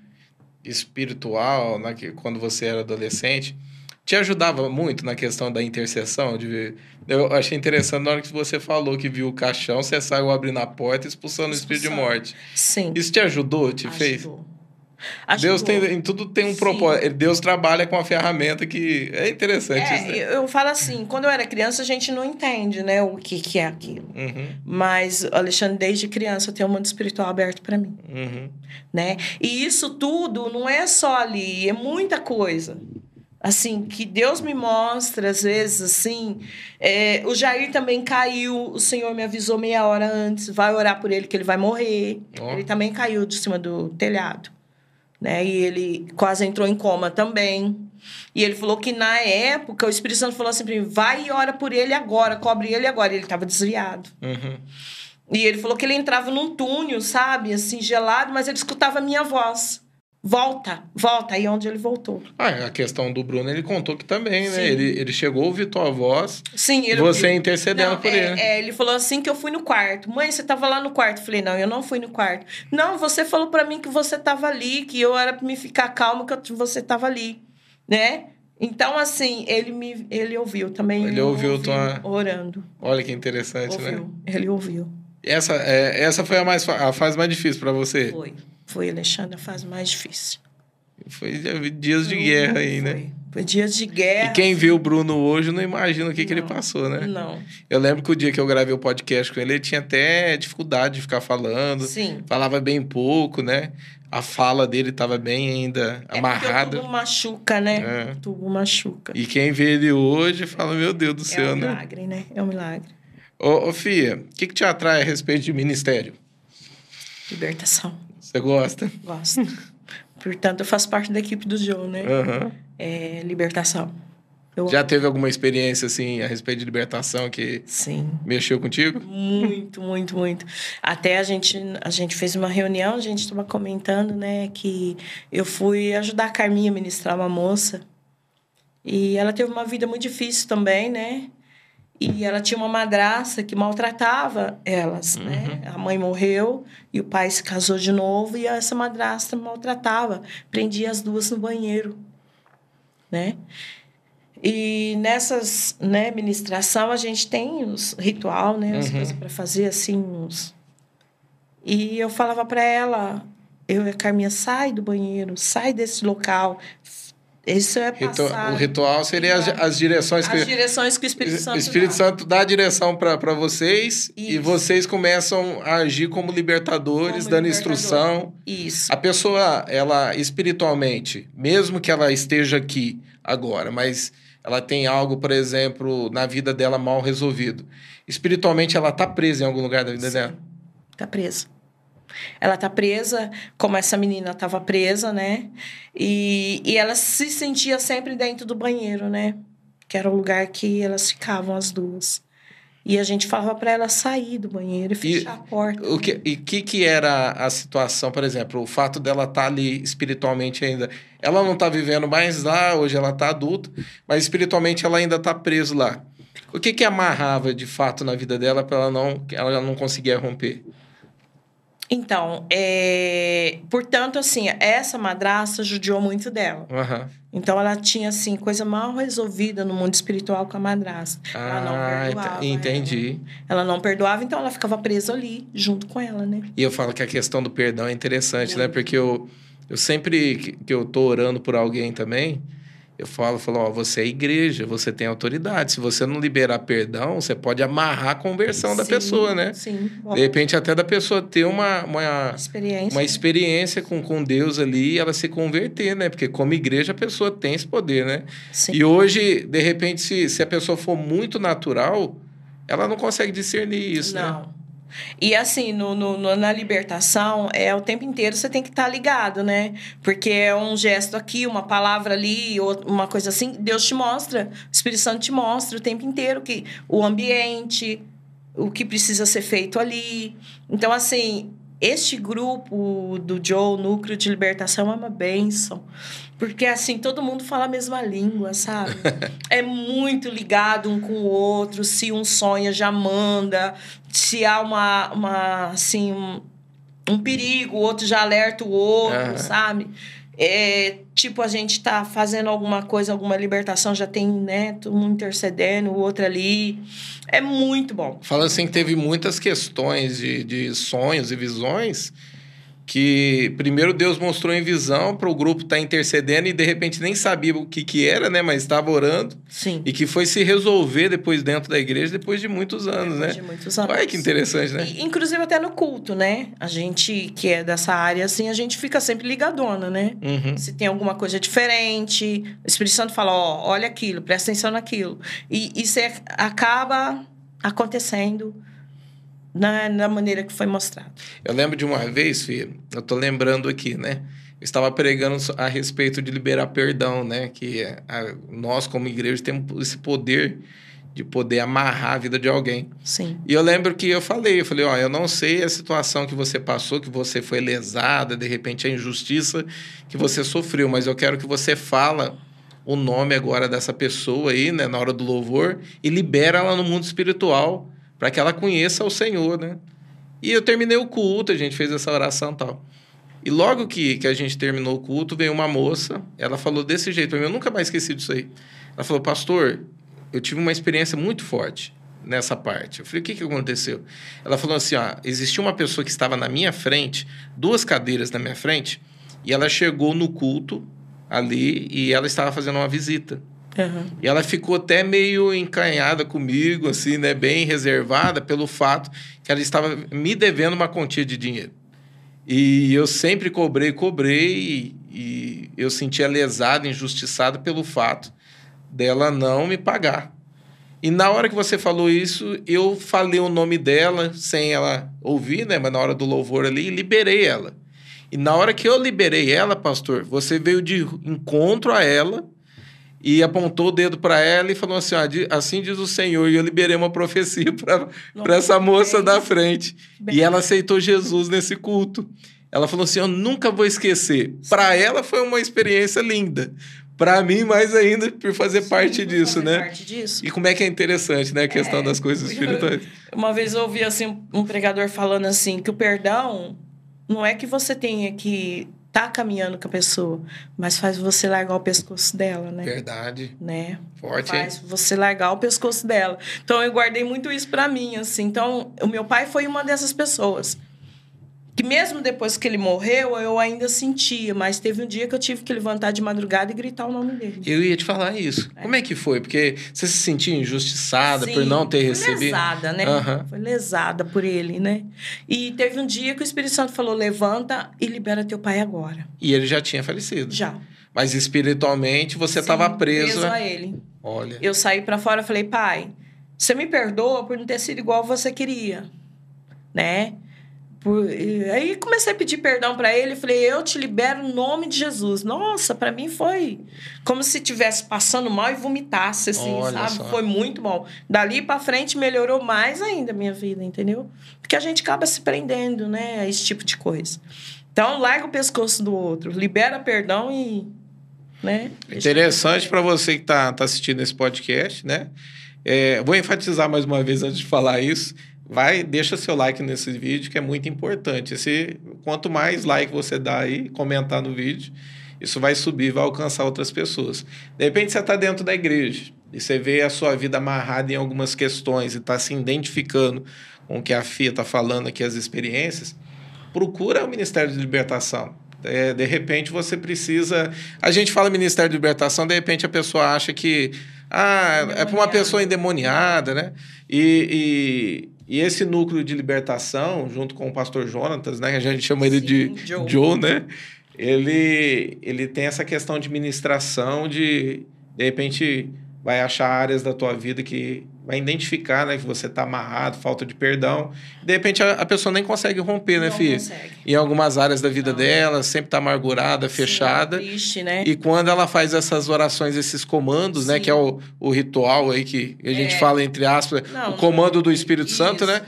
espiritual, né, que quando você era adolescente, te ajudava muito na questão da intercessão? De, eu achei interessante na hora que você falou que viu o caixão, você saiu abrindo a porta e expulsando o espírito de Expulsando. morte. Sim. Isso te ajudou? Te fez? Ajudou. Deus tem, em tudo tem um Sim. propósito. Deus trabalha com a ferramenta que é interessante. isso, É, né? eu, falo assim, quando eu era criança, a gente não entende, né, o que, que é aquilo. Uhum, Mas, Alexandre, desde criança, eu tenho um mundo espiritual aberto para mim. uhum. né? E isso tudo não é só ali, é muita coisa. Assim, que Deus me mostra, às vezes, assim. é, o Jair também caiu, o Senhor me avisou meia hora antes, vai orar por ele que ele vai morrer. Ó. Ele também caiu de cima do telhado. Né? E ele quase entrou em coma também. E ele falou que na época o Espírito Santo falou assim pra mim: vai e ora por ele agora, cobre ele agora. E ele estava desviado. Uhum. E ele falou que ele entrava num túnel, sabe, assim, gelado, mas ele escutava a minha voz. Volta, volta. Aí é onde ele voltou. Ah, a questão do Bruno, ele contou que também, né? Sim. Ele, ele chegou a ouvir tua voz, Sim, ele você ouviu. intercedendo Não, por é, ele. é, ele falou assim que eu fui no quarto. Mãe, você tava lá no quarto? Eu falei, não, eu não fui no quarto. Não, você falou pra mim que você tava ali, que eu era pra me ficar calmo, que você tava ali, né? Então, assim, ele me ele ouviu também. Ele ouviu tua- Orando. Olha que interessante, né? Ouviu. Ele ouviu. Essa, é, essa foi a, mais, a fase mais difícil para você? Foi. Foi, Alexandre, a fase mais difícil. Foi dias de guerra aí, foi. né? Foi dias de guerra. E quem viu o Bruno hoje não imagina o que, que ele passou, né? Não. Eu lembro que o dia que eu gravei o podcast com ele, ele tinha até dificuldade de ficar falando. Sim. Falava bem pouco, né? A fala dele estava bem ainda É amarrada. o tubo machuca, né? É. O tubo machuca. E quem vê ele hoje fala, meu Deus do é céu, um né? milagre, né? É um milagre. Ô, ô Fia, o que, que te atrai a respeito de ministério? Libertação. Você gosta? Gosto. Portanto, eu faço parte da equipe do Joe, né? Aham. É libertação. Eu Já teve alguma experiência, assim, a respeito de libertação que Sim. mexeu contigo? Muito, muito, muito. Até a gente, a gente fez uma reunião, a gente estava comentando, né, que eu fui ajudar a Carminha a ministrar uma moça. E ela teve uma vida muito difícil também, né? E ela tinha uma madraça que maltratava elas, né? A mãe morreu e o pai se casou de novo e essa madrasta maltratava, prendia as duas no banheiro, né? E nessas, né, ministração a gente tem os ritual, né, as Uhum. coisas para fazer assim, uns... E eu falava para ela, eu e a Carminha, sai do banheiro, sai desse local. Isso é passar O ritual seria as, as direções que... as direções que o Espírito Santo O Espírito dá. Santo dá a direção para vocês e Isso. vocês começam a agir como libertadores, Como dando libertador. instrução. Isso. A pessoa, ela espiritualmente, mesmo que ela esteja aqui agora, mas ela tem algo, por exemplo, na vida dela mal resolvido. Espiritualmente, ela tá presa em algum lugar da vida dela. Tá presa. Ela tá presa, como essa menina estava presa, né? E, e ela se sentia sempre dentro do banheiro, né? Que era o lugar que elas ficavam as duas. E a gente falava para ela sair do banheiro e fechar a porta. O que, e que que era a situação, por exemplo, o fato dela estar ali espiritualmente ainda. Ela não está vivendo mais lá, hoje ela está adulta, mas espiritualmente ela ainda está presa lá. O que que amarrava de fato na vida dela para ela não ela não conseguia romper? Então, é... portanto, assim, essa madrasta judiou muito dela. Aham. Então, ela tinha, assim, coisa mal resolvida no mundo espiritual com a madrasta. ela não Ah, perdoava. ent- entendi. Ela. ela não perdoava, então ela ficava presa ali, junto com ela, né? E eu falo que a questão do perdão é interessante, né? Muito. Porque eu, eu sempre que, que eu tô orando por alguém também, eu falo, falo, ó, você é igreja, você tem autoridade. Se você não liberar perdão, você pode amarrar a conversão da Sim, pessoa, né? Sim. De repente, até da pessoa ter uma, uma, experiência. uma experiência com, com Deus ali e ela se converter, né? Porque como igreja, a pessoa tem esse poder, né? Sim. E hoje, de repente, se, se a pessoa for muito natural, ela não consegue discernir isso, né? E assim, no, no- na libertação, é o tempo inteiro você tem que estar ligado, né? Porque é um gesto aqui, uma palavra ali, uma coisa assim, Deus te mostra, o Espírito Santo te mostra o tempo inteiro que o ambiente, o que precisa ser feito ali. Então, assim, este grupo do Joe, Núcleo de Libertação, é uma bênção. Porque, assim, todo mundo fala a mesma língua, sabe? é muito ligado um com o outro. Se um sonha, já manda. Se há uma, uma assim, um, um perigo, o outro já alerta o outro, Aham. sabe? É, tipo, a gente tá fazendo alguma coisa, alguma libertação, já tem, né, um intercedendo, o outro ali. É muito bom. Falando assim que teve muitas questões de, de sonhos e visões que primeiro Deus mostrou em visão para o grupo estar intercedendo e de repente nem sabia o que que era, né? Mas estava orando Sim. e que foi se resolver depois dentro da igreja depois de muitos anos, né? De muitos anos. Olha que interessante, né? E, inclusive até no culto, né? A gente que é dessa área, assim, a gente fica sempre ligadona, né? Uhum. Se tem alguma coisa diferente, o Espírito Santo fala, ó, olha aquilo, presta atenção naquilo. E isso é- acaba acontecendo na, na maneira que foi mostrado. Eu lembro de uma vez, filho, eu tô lembrando aqui, né? Eu estava pregando a respeito de liberar perdão, né? Que é a- nós, como igreja, temos esse poder de poder amarrar a vida de alguém. Sim. E eu lembro que eu falei, eu falei, ó, eu não sei a situação que você passou, que você foi lesada, de repente a injustiça que você sofreu, mas eu quero que você fala o nome agora dessa pessoa aí, né, na hora do louvor, e libera ela no mundo espiritual, para que ela conheça o Senhor, né? E eu terminei o culto, a gente fez essa oração e tal. E logo que, que a gente terminou o culto, veio uma moça, ela falou desse jeito mim, eu nunca mais esqueci disso aí. Ela falou, pastor, eu tive uma experiência muito forte nessa parte. Eu falei, o que, que aconteceu? Ela falou assim, ó, existia uma pessoa que estava na minha frente, duas cadeiras na minha frente, e ela chegou no culto ali e ela estava fazendo uma visita. Uhum. E ela ficou até meio encanhada comigo, assim, né? Bem reservada pelo fato que ela estava me devendo uma quantia de dinheiro. E eu sempre cobrei, cobrei, e, e eu sentia lesada, injustiçada pelo fato dela não me pagar. E na hora que você falou isso, eu falei o nome dela sem ela ouvir, né? Mas na hora do louvor ali, liberei ela. E na hora que eu liberei ela, pastor, você veio de encontro a ela e apontou o dedo para ela e falou assim: ah, assim diz o Senhor. E eu liberei uma profecia para essa moça bem, da frente. Bem. E ela aceitou Jesus nesse culto. Ela falou assim: Eu nunca vou esquecer. Para ela foi uma experiência linda. Para mim, mais ainda, por fazer Sim, parte disso, fazer né? Parte disso. E como é que é interessante, né? A questão é, das coisas espirituais. Uma vez eu ouvi assim, um pregador falando assim: que o perdão não é que você tenha que tá caminhando com a pessoa, mas faz você largar o pescoço dela, né? Verdade. Né? Forte, Faz hein? você largar o pescoço dela. Então eu guardei muito isso para mim, assim. Então, o meu pai foi uma dessas pessoas que mesmo depois que ele morreu, eu ainda sentia, mas teve um dia que eu tive que levantar de madrugada e gritar o nome dele. Eu ia te falar isso. É. Como é que foi? Porque você se sentia injustiçada Sim, por não ter recebido? Foi lesada, né? Uhum. Foi lesada por ele, né? E teve um dia que o Espírito Santo falou: levanta e libera teu pai agora. E ele já tinha falecido? Já. Mas espiritualmente você estava preso. Preso a ele. Olha. Eu saí para fora e falei: pai, você me perdoa por não ter sido igual você queria, né? Por, aí comecei a pedir perdão para ele, falei, eu te libero no nome de Jesus. Nossa, para mim foi como se estivesse passando mal e vomitasse, assim, Olha sabe? Só. Foi muito bom. Dali para frente melhorou mais ainda a minha vida, entendeu? Porque a gente acaba se prendendo, né, a esse tipo de coisa. Então, larga o pescoço do outro, libera perdão e, né? Interessante para você que tá, tá assistindo esse podcast, né? É, vou enfatizar mais uma vez antes de falar isso vai, deixa seu like nesse vídeo, que é muito importante. Esse, quanto mais like você dá aí, comentar no vídeo, isso vai subir, vai alcançar outras pessoas. De repente você está dentro da igreja e você vê a sua vida amarrada em algumas questões e está se identificando com o que a FIA está falando aqui, as experiências, procura o Ministério de Libertação. É, de repente você precisa. A gente fala Ministério de Libertação, de repente a pessoa acha que ah, é para uma pessoa endemoniada, né? E, e esse núcleo de libertação, junto com o pastor Jonatas, né? A gente chama ele Sim, de Joe. Joe, né? Ele, ele tem essa questão de ministração, de de repente vai achar áreas da tua vida que vai identificar, né, que você está amarrado, falta de perdão. De repente a, a pessoa nem consegue romper, né, filha? Em algumas áreas da vida Não. dela, sempre está amargurada, fechada. Sim, triste, né? E quando ela faz essas orações, esses comandos, Sim. né, que é o, o ritual aí que a gente é. fala entre aspas, Não, o comando do Espírito isso. Santo, né?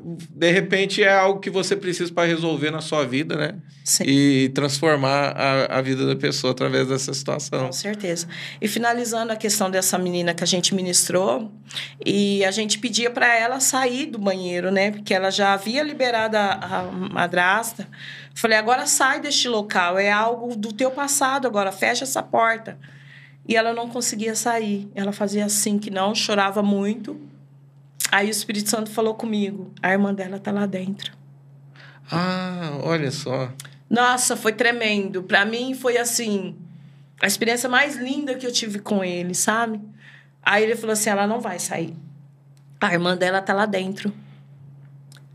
De repente é algo que você precisa para resolver na sua vida, né? Sim. E transformar a, a vida da pessoa através dessa situação. Com certeza. E finalizando a questão dessa menina que a gente ministrou, e a gente pedia para ela sair do banheiro, né? Porque ela já havia liberado a, a madrasta. Falei, agora sai deste local, é algo do teu passado, agora fecha essa porta. E ela não conseguia sair. Ela fazia assim que não, chorava muito. Aí o Espírito Santo falou comigo: a irmã dela tá lá dentro. Ah, olha só. Nossa, foi tremendo. Para mim foi assim, a experiência mais linda que eu tive com ele, sabe? Aí ele falou assim: ela não vai sair. A irmã dela tá lá dentro.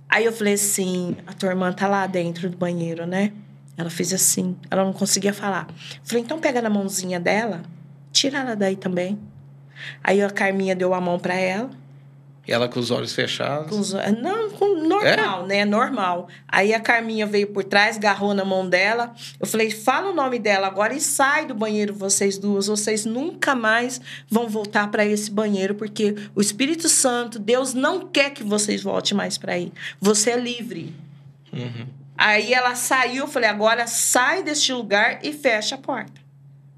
Aí eu falei assim: a tua irmã tá lá dentro do banheiro, né? Ela fez assim, ela não conseguia falar. falei: então pega na mãozinha dela, tira ela daí também. Aí a Carminha deu a mão para ela. Ela com os olhos fechados? Com os, não, com, normal, é? né? Normal. Aí a Carminha veio por trás, agarrou na mão dela. Eu falei, fala o nome dela agora e sai do banheiro, vocês duas. Vocês nunca mais vão voltar para esse banheiro, porque o Espírito Santo, Deus não quer que vocês voltem mais para aí. Você é livre. Uhum. Aí ela saiu, eu falei, agora sai deste lugar e fecha a porta.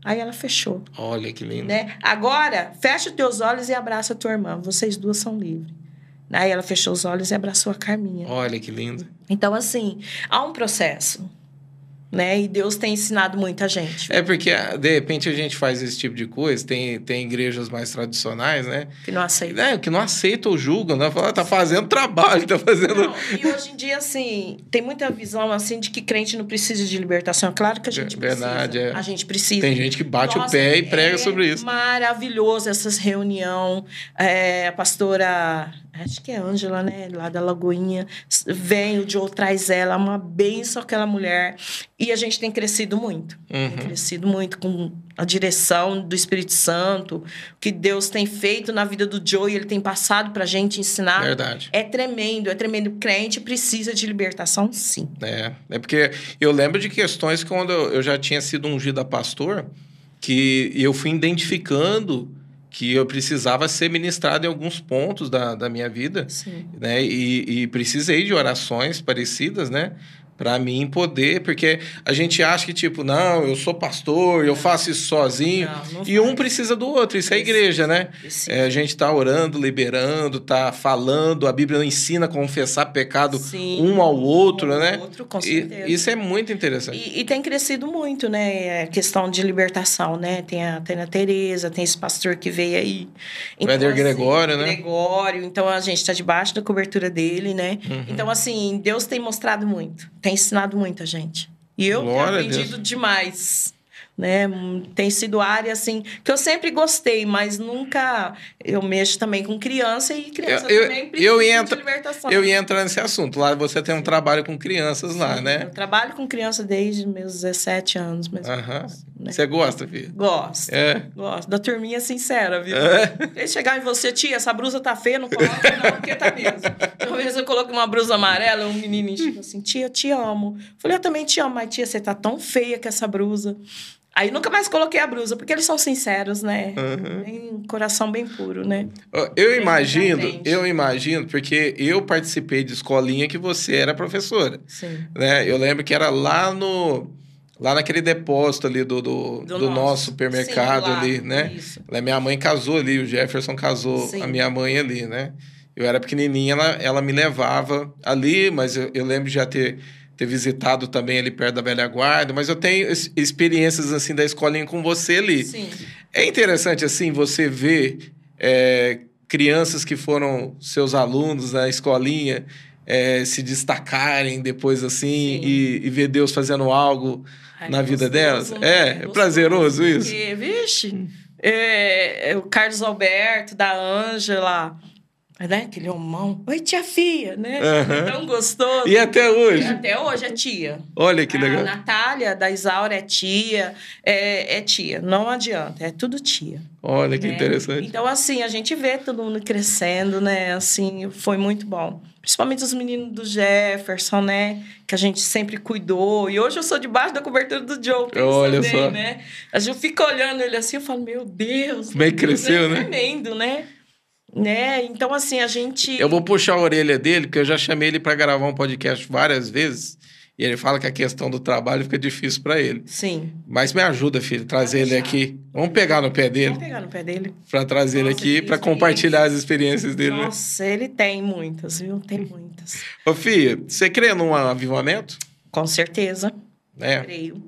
Aí ela fechou. Olha que lindo. Né? Agora, fecha os teus olhos e abraça a tua irmã. Vocês duas são livres. Aí ela fechou os olhos e abraçou a Carminha. Olha que lindo. Então, assim, há um processo. Né? E Deus tem ensinado muita gente. É porque, de repente, a gente faz esse tipo de coisa. Tem, tem igrejas mais tradicionais, né? Que não aceitam. É, que não aceitam ou julgam, né? Fala, tá fazendo trabalho, tá fazendo... Não, e hoje em dia, assim, tem muita visão, assim, de que crente não precisa de libertação. Claro que a gente Verdade, precisa. É. A gente precisa. Tem gente que bate Nossa, o pé e prega é sobre isso. maravilhoso essas reuniões. É, a pastora acho que é Ângela, né? Lá da Lagoinha. Vem, o Joe traz ela, uma benção aquela mulher. E a gente tem crescido muito. Uhum. Tem crescido muito com a direção do Espírito Santo, o que Deus tem feito na vida do Joe e ele tem passado pra gente ensinar. Verdade. É tremendo, é tremendo. O crente precisa de libertação, sim. É, é porque eu lembro de questões quando eu já tinha sido ungido a pastor, que eu fui identificando que eu precisava ser ministrado em alguns pontos da, da minha vida, Sim. né? E, e precisei de orações parecidas, né? Para mim poder, porque a gente acha que tipo, não, eu sou pastor, eu faço isso sozinho, não, não e um precisa do outro, isso é igreja, né? É, a gente tá orando, liberando, tá falando, a Bíblia ensina a confessar pecado Sim, um ao outro, um né? Outro, com certeza. E, isso é muito interessante. E, e, tem crescido muito, né? A questão de libertação, né? Tem a, tem a Tereza, tem esse pastor que veio aí. Então, o Éder assim, Gregório, né? Gregório, então a gente tá debaixo da cobertura dele, né? Uhum. Então, assim, Deus tem mostrado muito tem ensinado muita gente. E eu Glória tenho aprendido demais né? Tem sido área assim que eu sempre gostei, mas nunca eu mexo também com criança e criança eu, também eu de libertação. Eu ia entrar nesse assunto. Lá você tem um trabalho com crianças Sim, lá, né? Eu trabalho com criança desde meus 17 anos. Uh -huh. né? Você gosta, filho? Gosto. É. Gosto da turminha sincera, viu? É. Eles chegar em você, tia, essa blusa tá feia, não coloca não, porque tá mesmo. Uma vez eu coloco uma blusa amarela, um menino chega assim, tia, eu te amo. Falei, eu também te amo, mas tia, você tá tão feia com essa blusa. Aí nunca mais coloquei a blusa, porque eles são sinceros, né? Uhum. Tem coração bem puro, né? Eu bem imagino, eu imagino, porque eu participei de escolinha que você era professora. Sim. Né? Eu lembro que era lá no. Lá naquele depósito ali do, do, do, do nosso. nosso supermercado Sim, ali, né? Isso. Minha mãe casou ali, o Jefferson casou Sim. a minha mãe ali, né? Eu era pequenininha, ela, ela me levava ali, mas eu, eu lembro de já ter ter visitado também ali perto da velha guarda, mas eu tenho experiências assim da escolinha com você ali. Sim. É interessante assim você ver é, crianças que foram seus alunos na escolinha é, se destacarem depois assim e, e, ver Deus fazendo algo Ai, na vida delas. Né? É, é prazeroso isso. Porque, vixe, é, é, o Carlos Alberto, da Ângela, né? Aquele homão. Oi, tia Fia, né? Uhum. Tão gostoso. E até hoje? E até hoje é tia. Olha que legal. A Natália, da Isaura, é tia. É, é tia. Não adianta. É tudo tia. Olha que né? interessante. Então, assim, a gente vê todo mundo crescendo, né? Assim, foi muito bom. Principalmente os meninos do Jefferson, né? Que a gente sempre cuidou. E hoje eu sou debaixo da cobertura do Joe. Olha bem, só. né? A gente fica olhando ele assim, eu falo, meu Deus. Cresceu, é né? Tremendo, né? Né? Então, assim, a gente. Eu vou puxar a orelha dele, porque eu já chamei ele para gravar um podcast várias vezes. E ele fala que a questão do trabalho fica difícil para ele. Sim. Mas me ajuda, filho, trazer ele aqui. Vamos pegar no pé dele. Vamos pegar no pé dele. Para trazer Nossa, ele aqui, para compartilhar as experiências dele. Né? Nossa, ele tem muitas, viu? Tem muitas. Ô, filha, você crê num avivamento? Com certeza. É. Creio.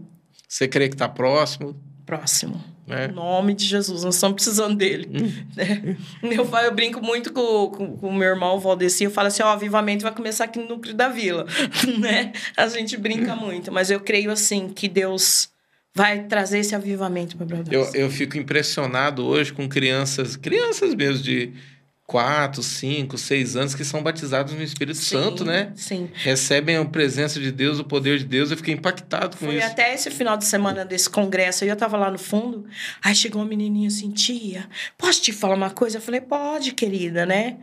Você crê que está próximo? Próximo. É. Em nome de Jesus, nós estamos precisando dele. né? Meu pai, eu brinco muito com, o meu irmão, o Valdeci, eu falo assim, ó, o avivamento vai começar aqui no núcleo da vila, né? A gente brinca muito, mas eu creio, assim, que Deus vai trazer esse avivamento para o Eu, eu fico impressionado hoje com crianças, crianças mesmo de quatro, cinco, seis anos que são batizados no Espírito sim, Santo, né? Sim. Recebem a presença de Deus, o poder de Deus. Eu fiquei impactado com Foi isso. Foi até esse final de semana desse congresso. Eu estava lá no fundo. Aí chegou uma menininha assim, tia, posso te falar uma coisa? Eu falei, pode, querida, né?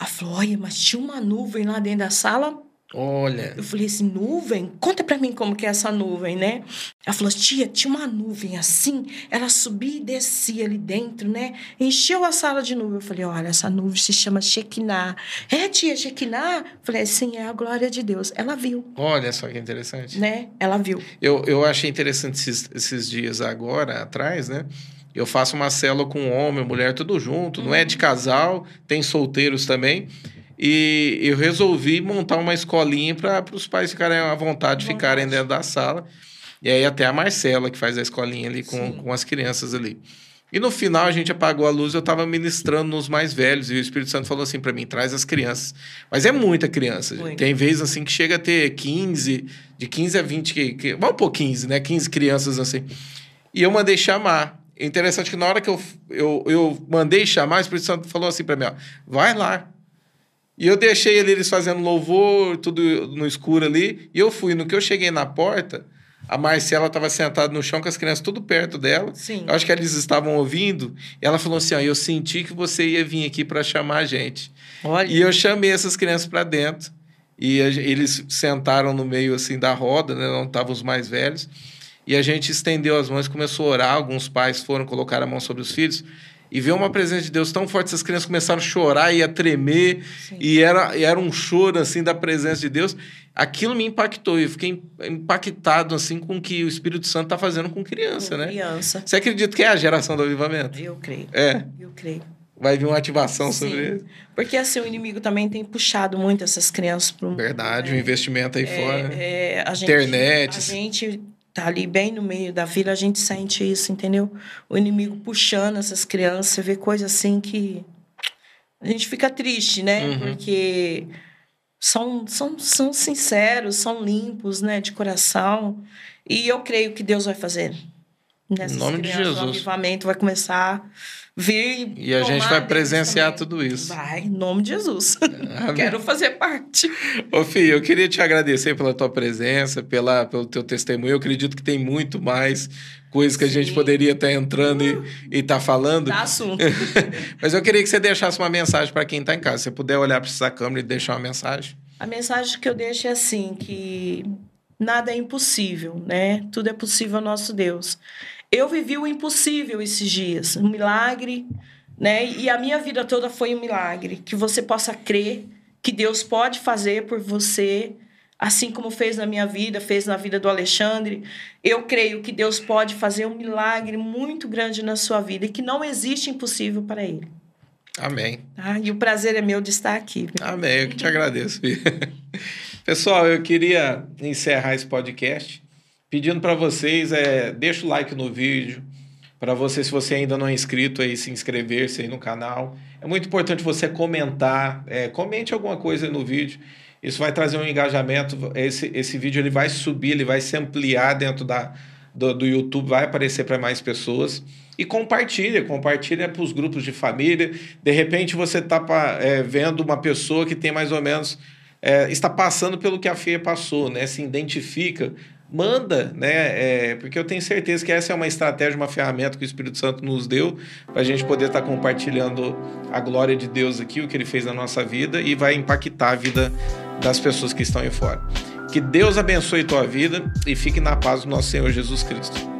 Ela falou, olha, mas tinha uma nuvem lá dentro da sala Olha. Eu falei assim, nuvem? Conta pra mim como que é essa nuvem, né? Ela falou, tia, tinha uma nuvem assim, ela subia e descia ali dentro, né? Encheu a sala de nuvem. Eu falei, olha, essa nuvem se chama Shekinah. É, tia, Shekinah? Eu falei, sim, é a glória de Deus. Ela viu. Olha só que interessante. Né? Ela viu. Eu, eu achei interessante esses, esses dias agora, atrás, né? Eu faço uma célula com homem, mulher, tudo junto. Não é de casal, tem solteiros também. E eu resolvi montar uma escolinha para os pais ficarem à vontade de ficarem dentro da sala. E aí até a Marcela, que faz a escolinha ali com, com as crianças ali. E no final a gente apagou a luz, eu estava ministrando nos mais velhos e o Espírito Santo falou assim para mim: traz as crianças. Mas é muita criança. Muito. Tem vezes assim que chega a ter 15, de 15 a 20, que, que, vamos pôr 15, né? 15 crianças assim. E eu mandei chamar. É interessante que na hora que eu, eu, eu mandei chamar, o Espírito Santo falou assim para mim: ó, vai lá. E eu deixei ali, eles fazendo louvor, tudo no escuro ali. E eu fui. No que eu cheguei na porta, a Marcela estava sentada no chão com as crianças tudo perto dela. Sim. Eu acho que eles estavam ouvindo. E ela falou assim: ó, eu senti que você ia vir aqui para chamar a gente. Olha. E eu chamei essas crianças para dentro. E a, eles sentaram no meio assim da roda, né? Não estavam os mais velhos. E a gente estendeu as mãos, começou a orar. Alguns pais foram colocar a mão sobre os filhos e ver uma presença de Deus tão forte, essas crianças começaram a chorar e a tremer, Sim. e era, era um choro assim da presença de Deus. Aquilo me impactou, eu fiquei impactado assim com o que o Espírito Santo está fazendo com criança, com né? Criança. Você acredita que é a geração do avivamento? Eu creio. É. Eu creio. Vai vir uma ativação Sim. sobre isso. Porque assim, o inimigo também tem puxado muito essas crianças para. Verdade, o é, um investimento aí é, fora. É, a gente, Internet. A gente tá ali bem no meio da vila, a gente sente isso, entendeu? O inimigo puxando essas crianças, você vê coisa assim que a gente fica triste, né? Uhum. Porque são, são, são sinceros, são limpos, né, de coração. E eu creio que Deus vai fazer. Nessas em nome crianças, de Jesus. O avivamento vai começar vir. E a gente vai presenciar tudo isso. Vai, em nome de Jesus. Quero fazer parte. Ô, Fih, eu queria te agradecer pela tua presença, pela, pelo teu testemunho. Eu acredito que tem muito mais coisas que Sim. a gente poderia estar entrando uh, e estar tá falando. Dá assunto. Mas eu queria que você deixasse uma mensagem para quem está em casa. Se você puder olhar para essa câmera e deixar uma mensagem. A mensagem que eu deixo é assim, que nada é impossível, né? Tudo é possível ao nosso Deus. Eu vivi o impossível esses dias, um milagre, né? E a minha vida toda foi um milagre. Que você possa crer que Deus pode fazer por você, assim como fez na minha vida, fez na vida do Alexandre. Eu creio que Deus pode fazer um milagre muito grande na sua vida e que não existe impossível para Ele. Amém. Ah, e o prazer é meu de estar aqui. Amém, eu que te agradeço. Pessoal, eu queria encerrar esse podcast pedindo para vocês, é, deixa o like no vídeo, para você, se você ainda não é inscrito, aí, se inscrever-se aí no canal. É muito importante você comentar, é, comente alguma coisa no vídeo. Isso vai trazer um engajamento. Esse, esse vídeo ele vai subir, ele vai se ampliar dentro da, do, do YouTube, vai aparecer para mais pessoas. E compartilha, compartilha para os grupos de família. De repente você está é, vendo uma pessoa que tem mais ou menos. É, está passando pelo que a Fia passou, né? Se identifica manda, né? É, porque eu tenho certeza que essa é uma estratégia, uma ferramenta que o Espírito Santo nos deu para a gente poder estar tá compartilhando a glória de Deus aqui, o que ele fez na nossa vida e vai impactar a vida das pessoas que estão aí fora. Que Deus abençoe tua vida e fique na paz do nosso Senhor Jesus Cristo.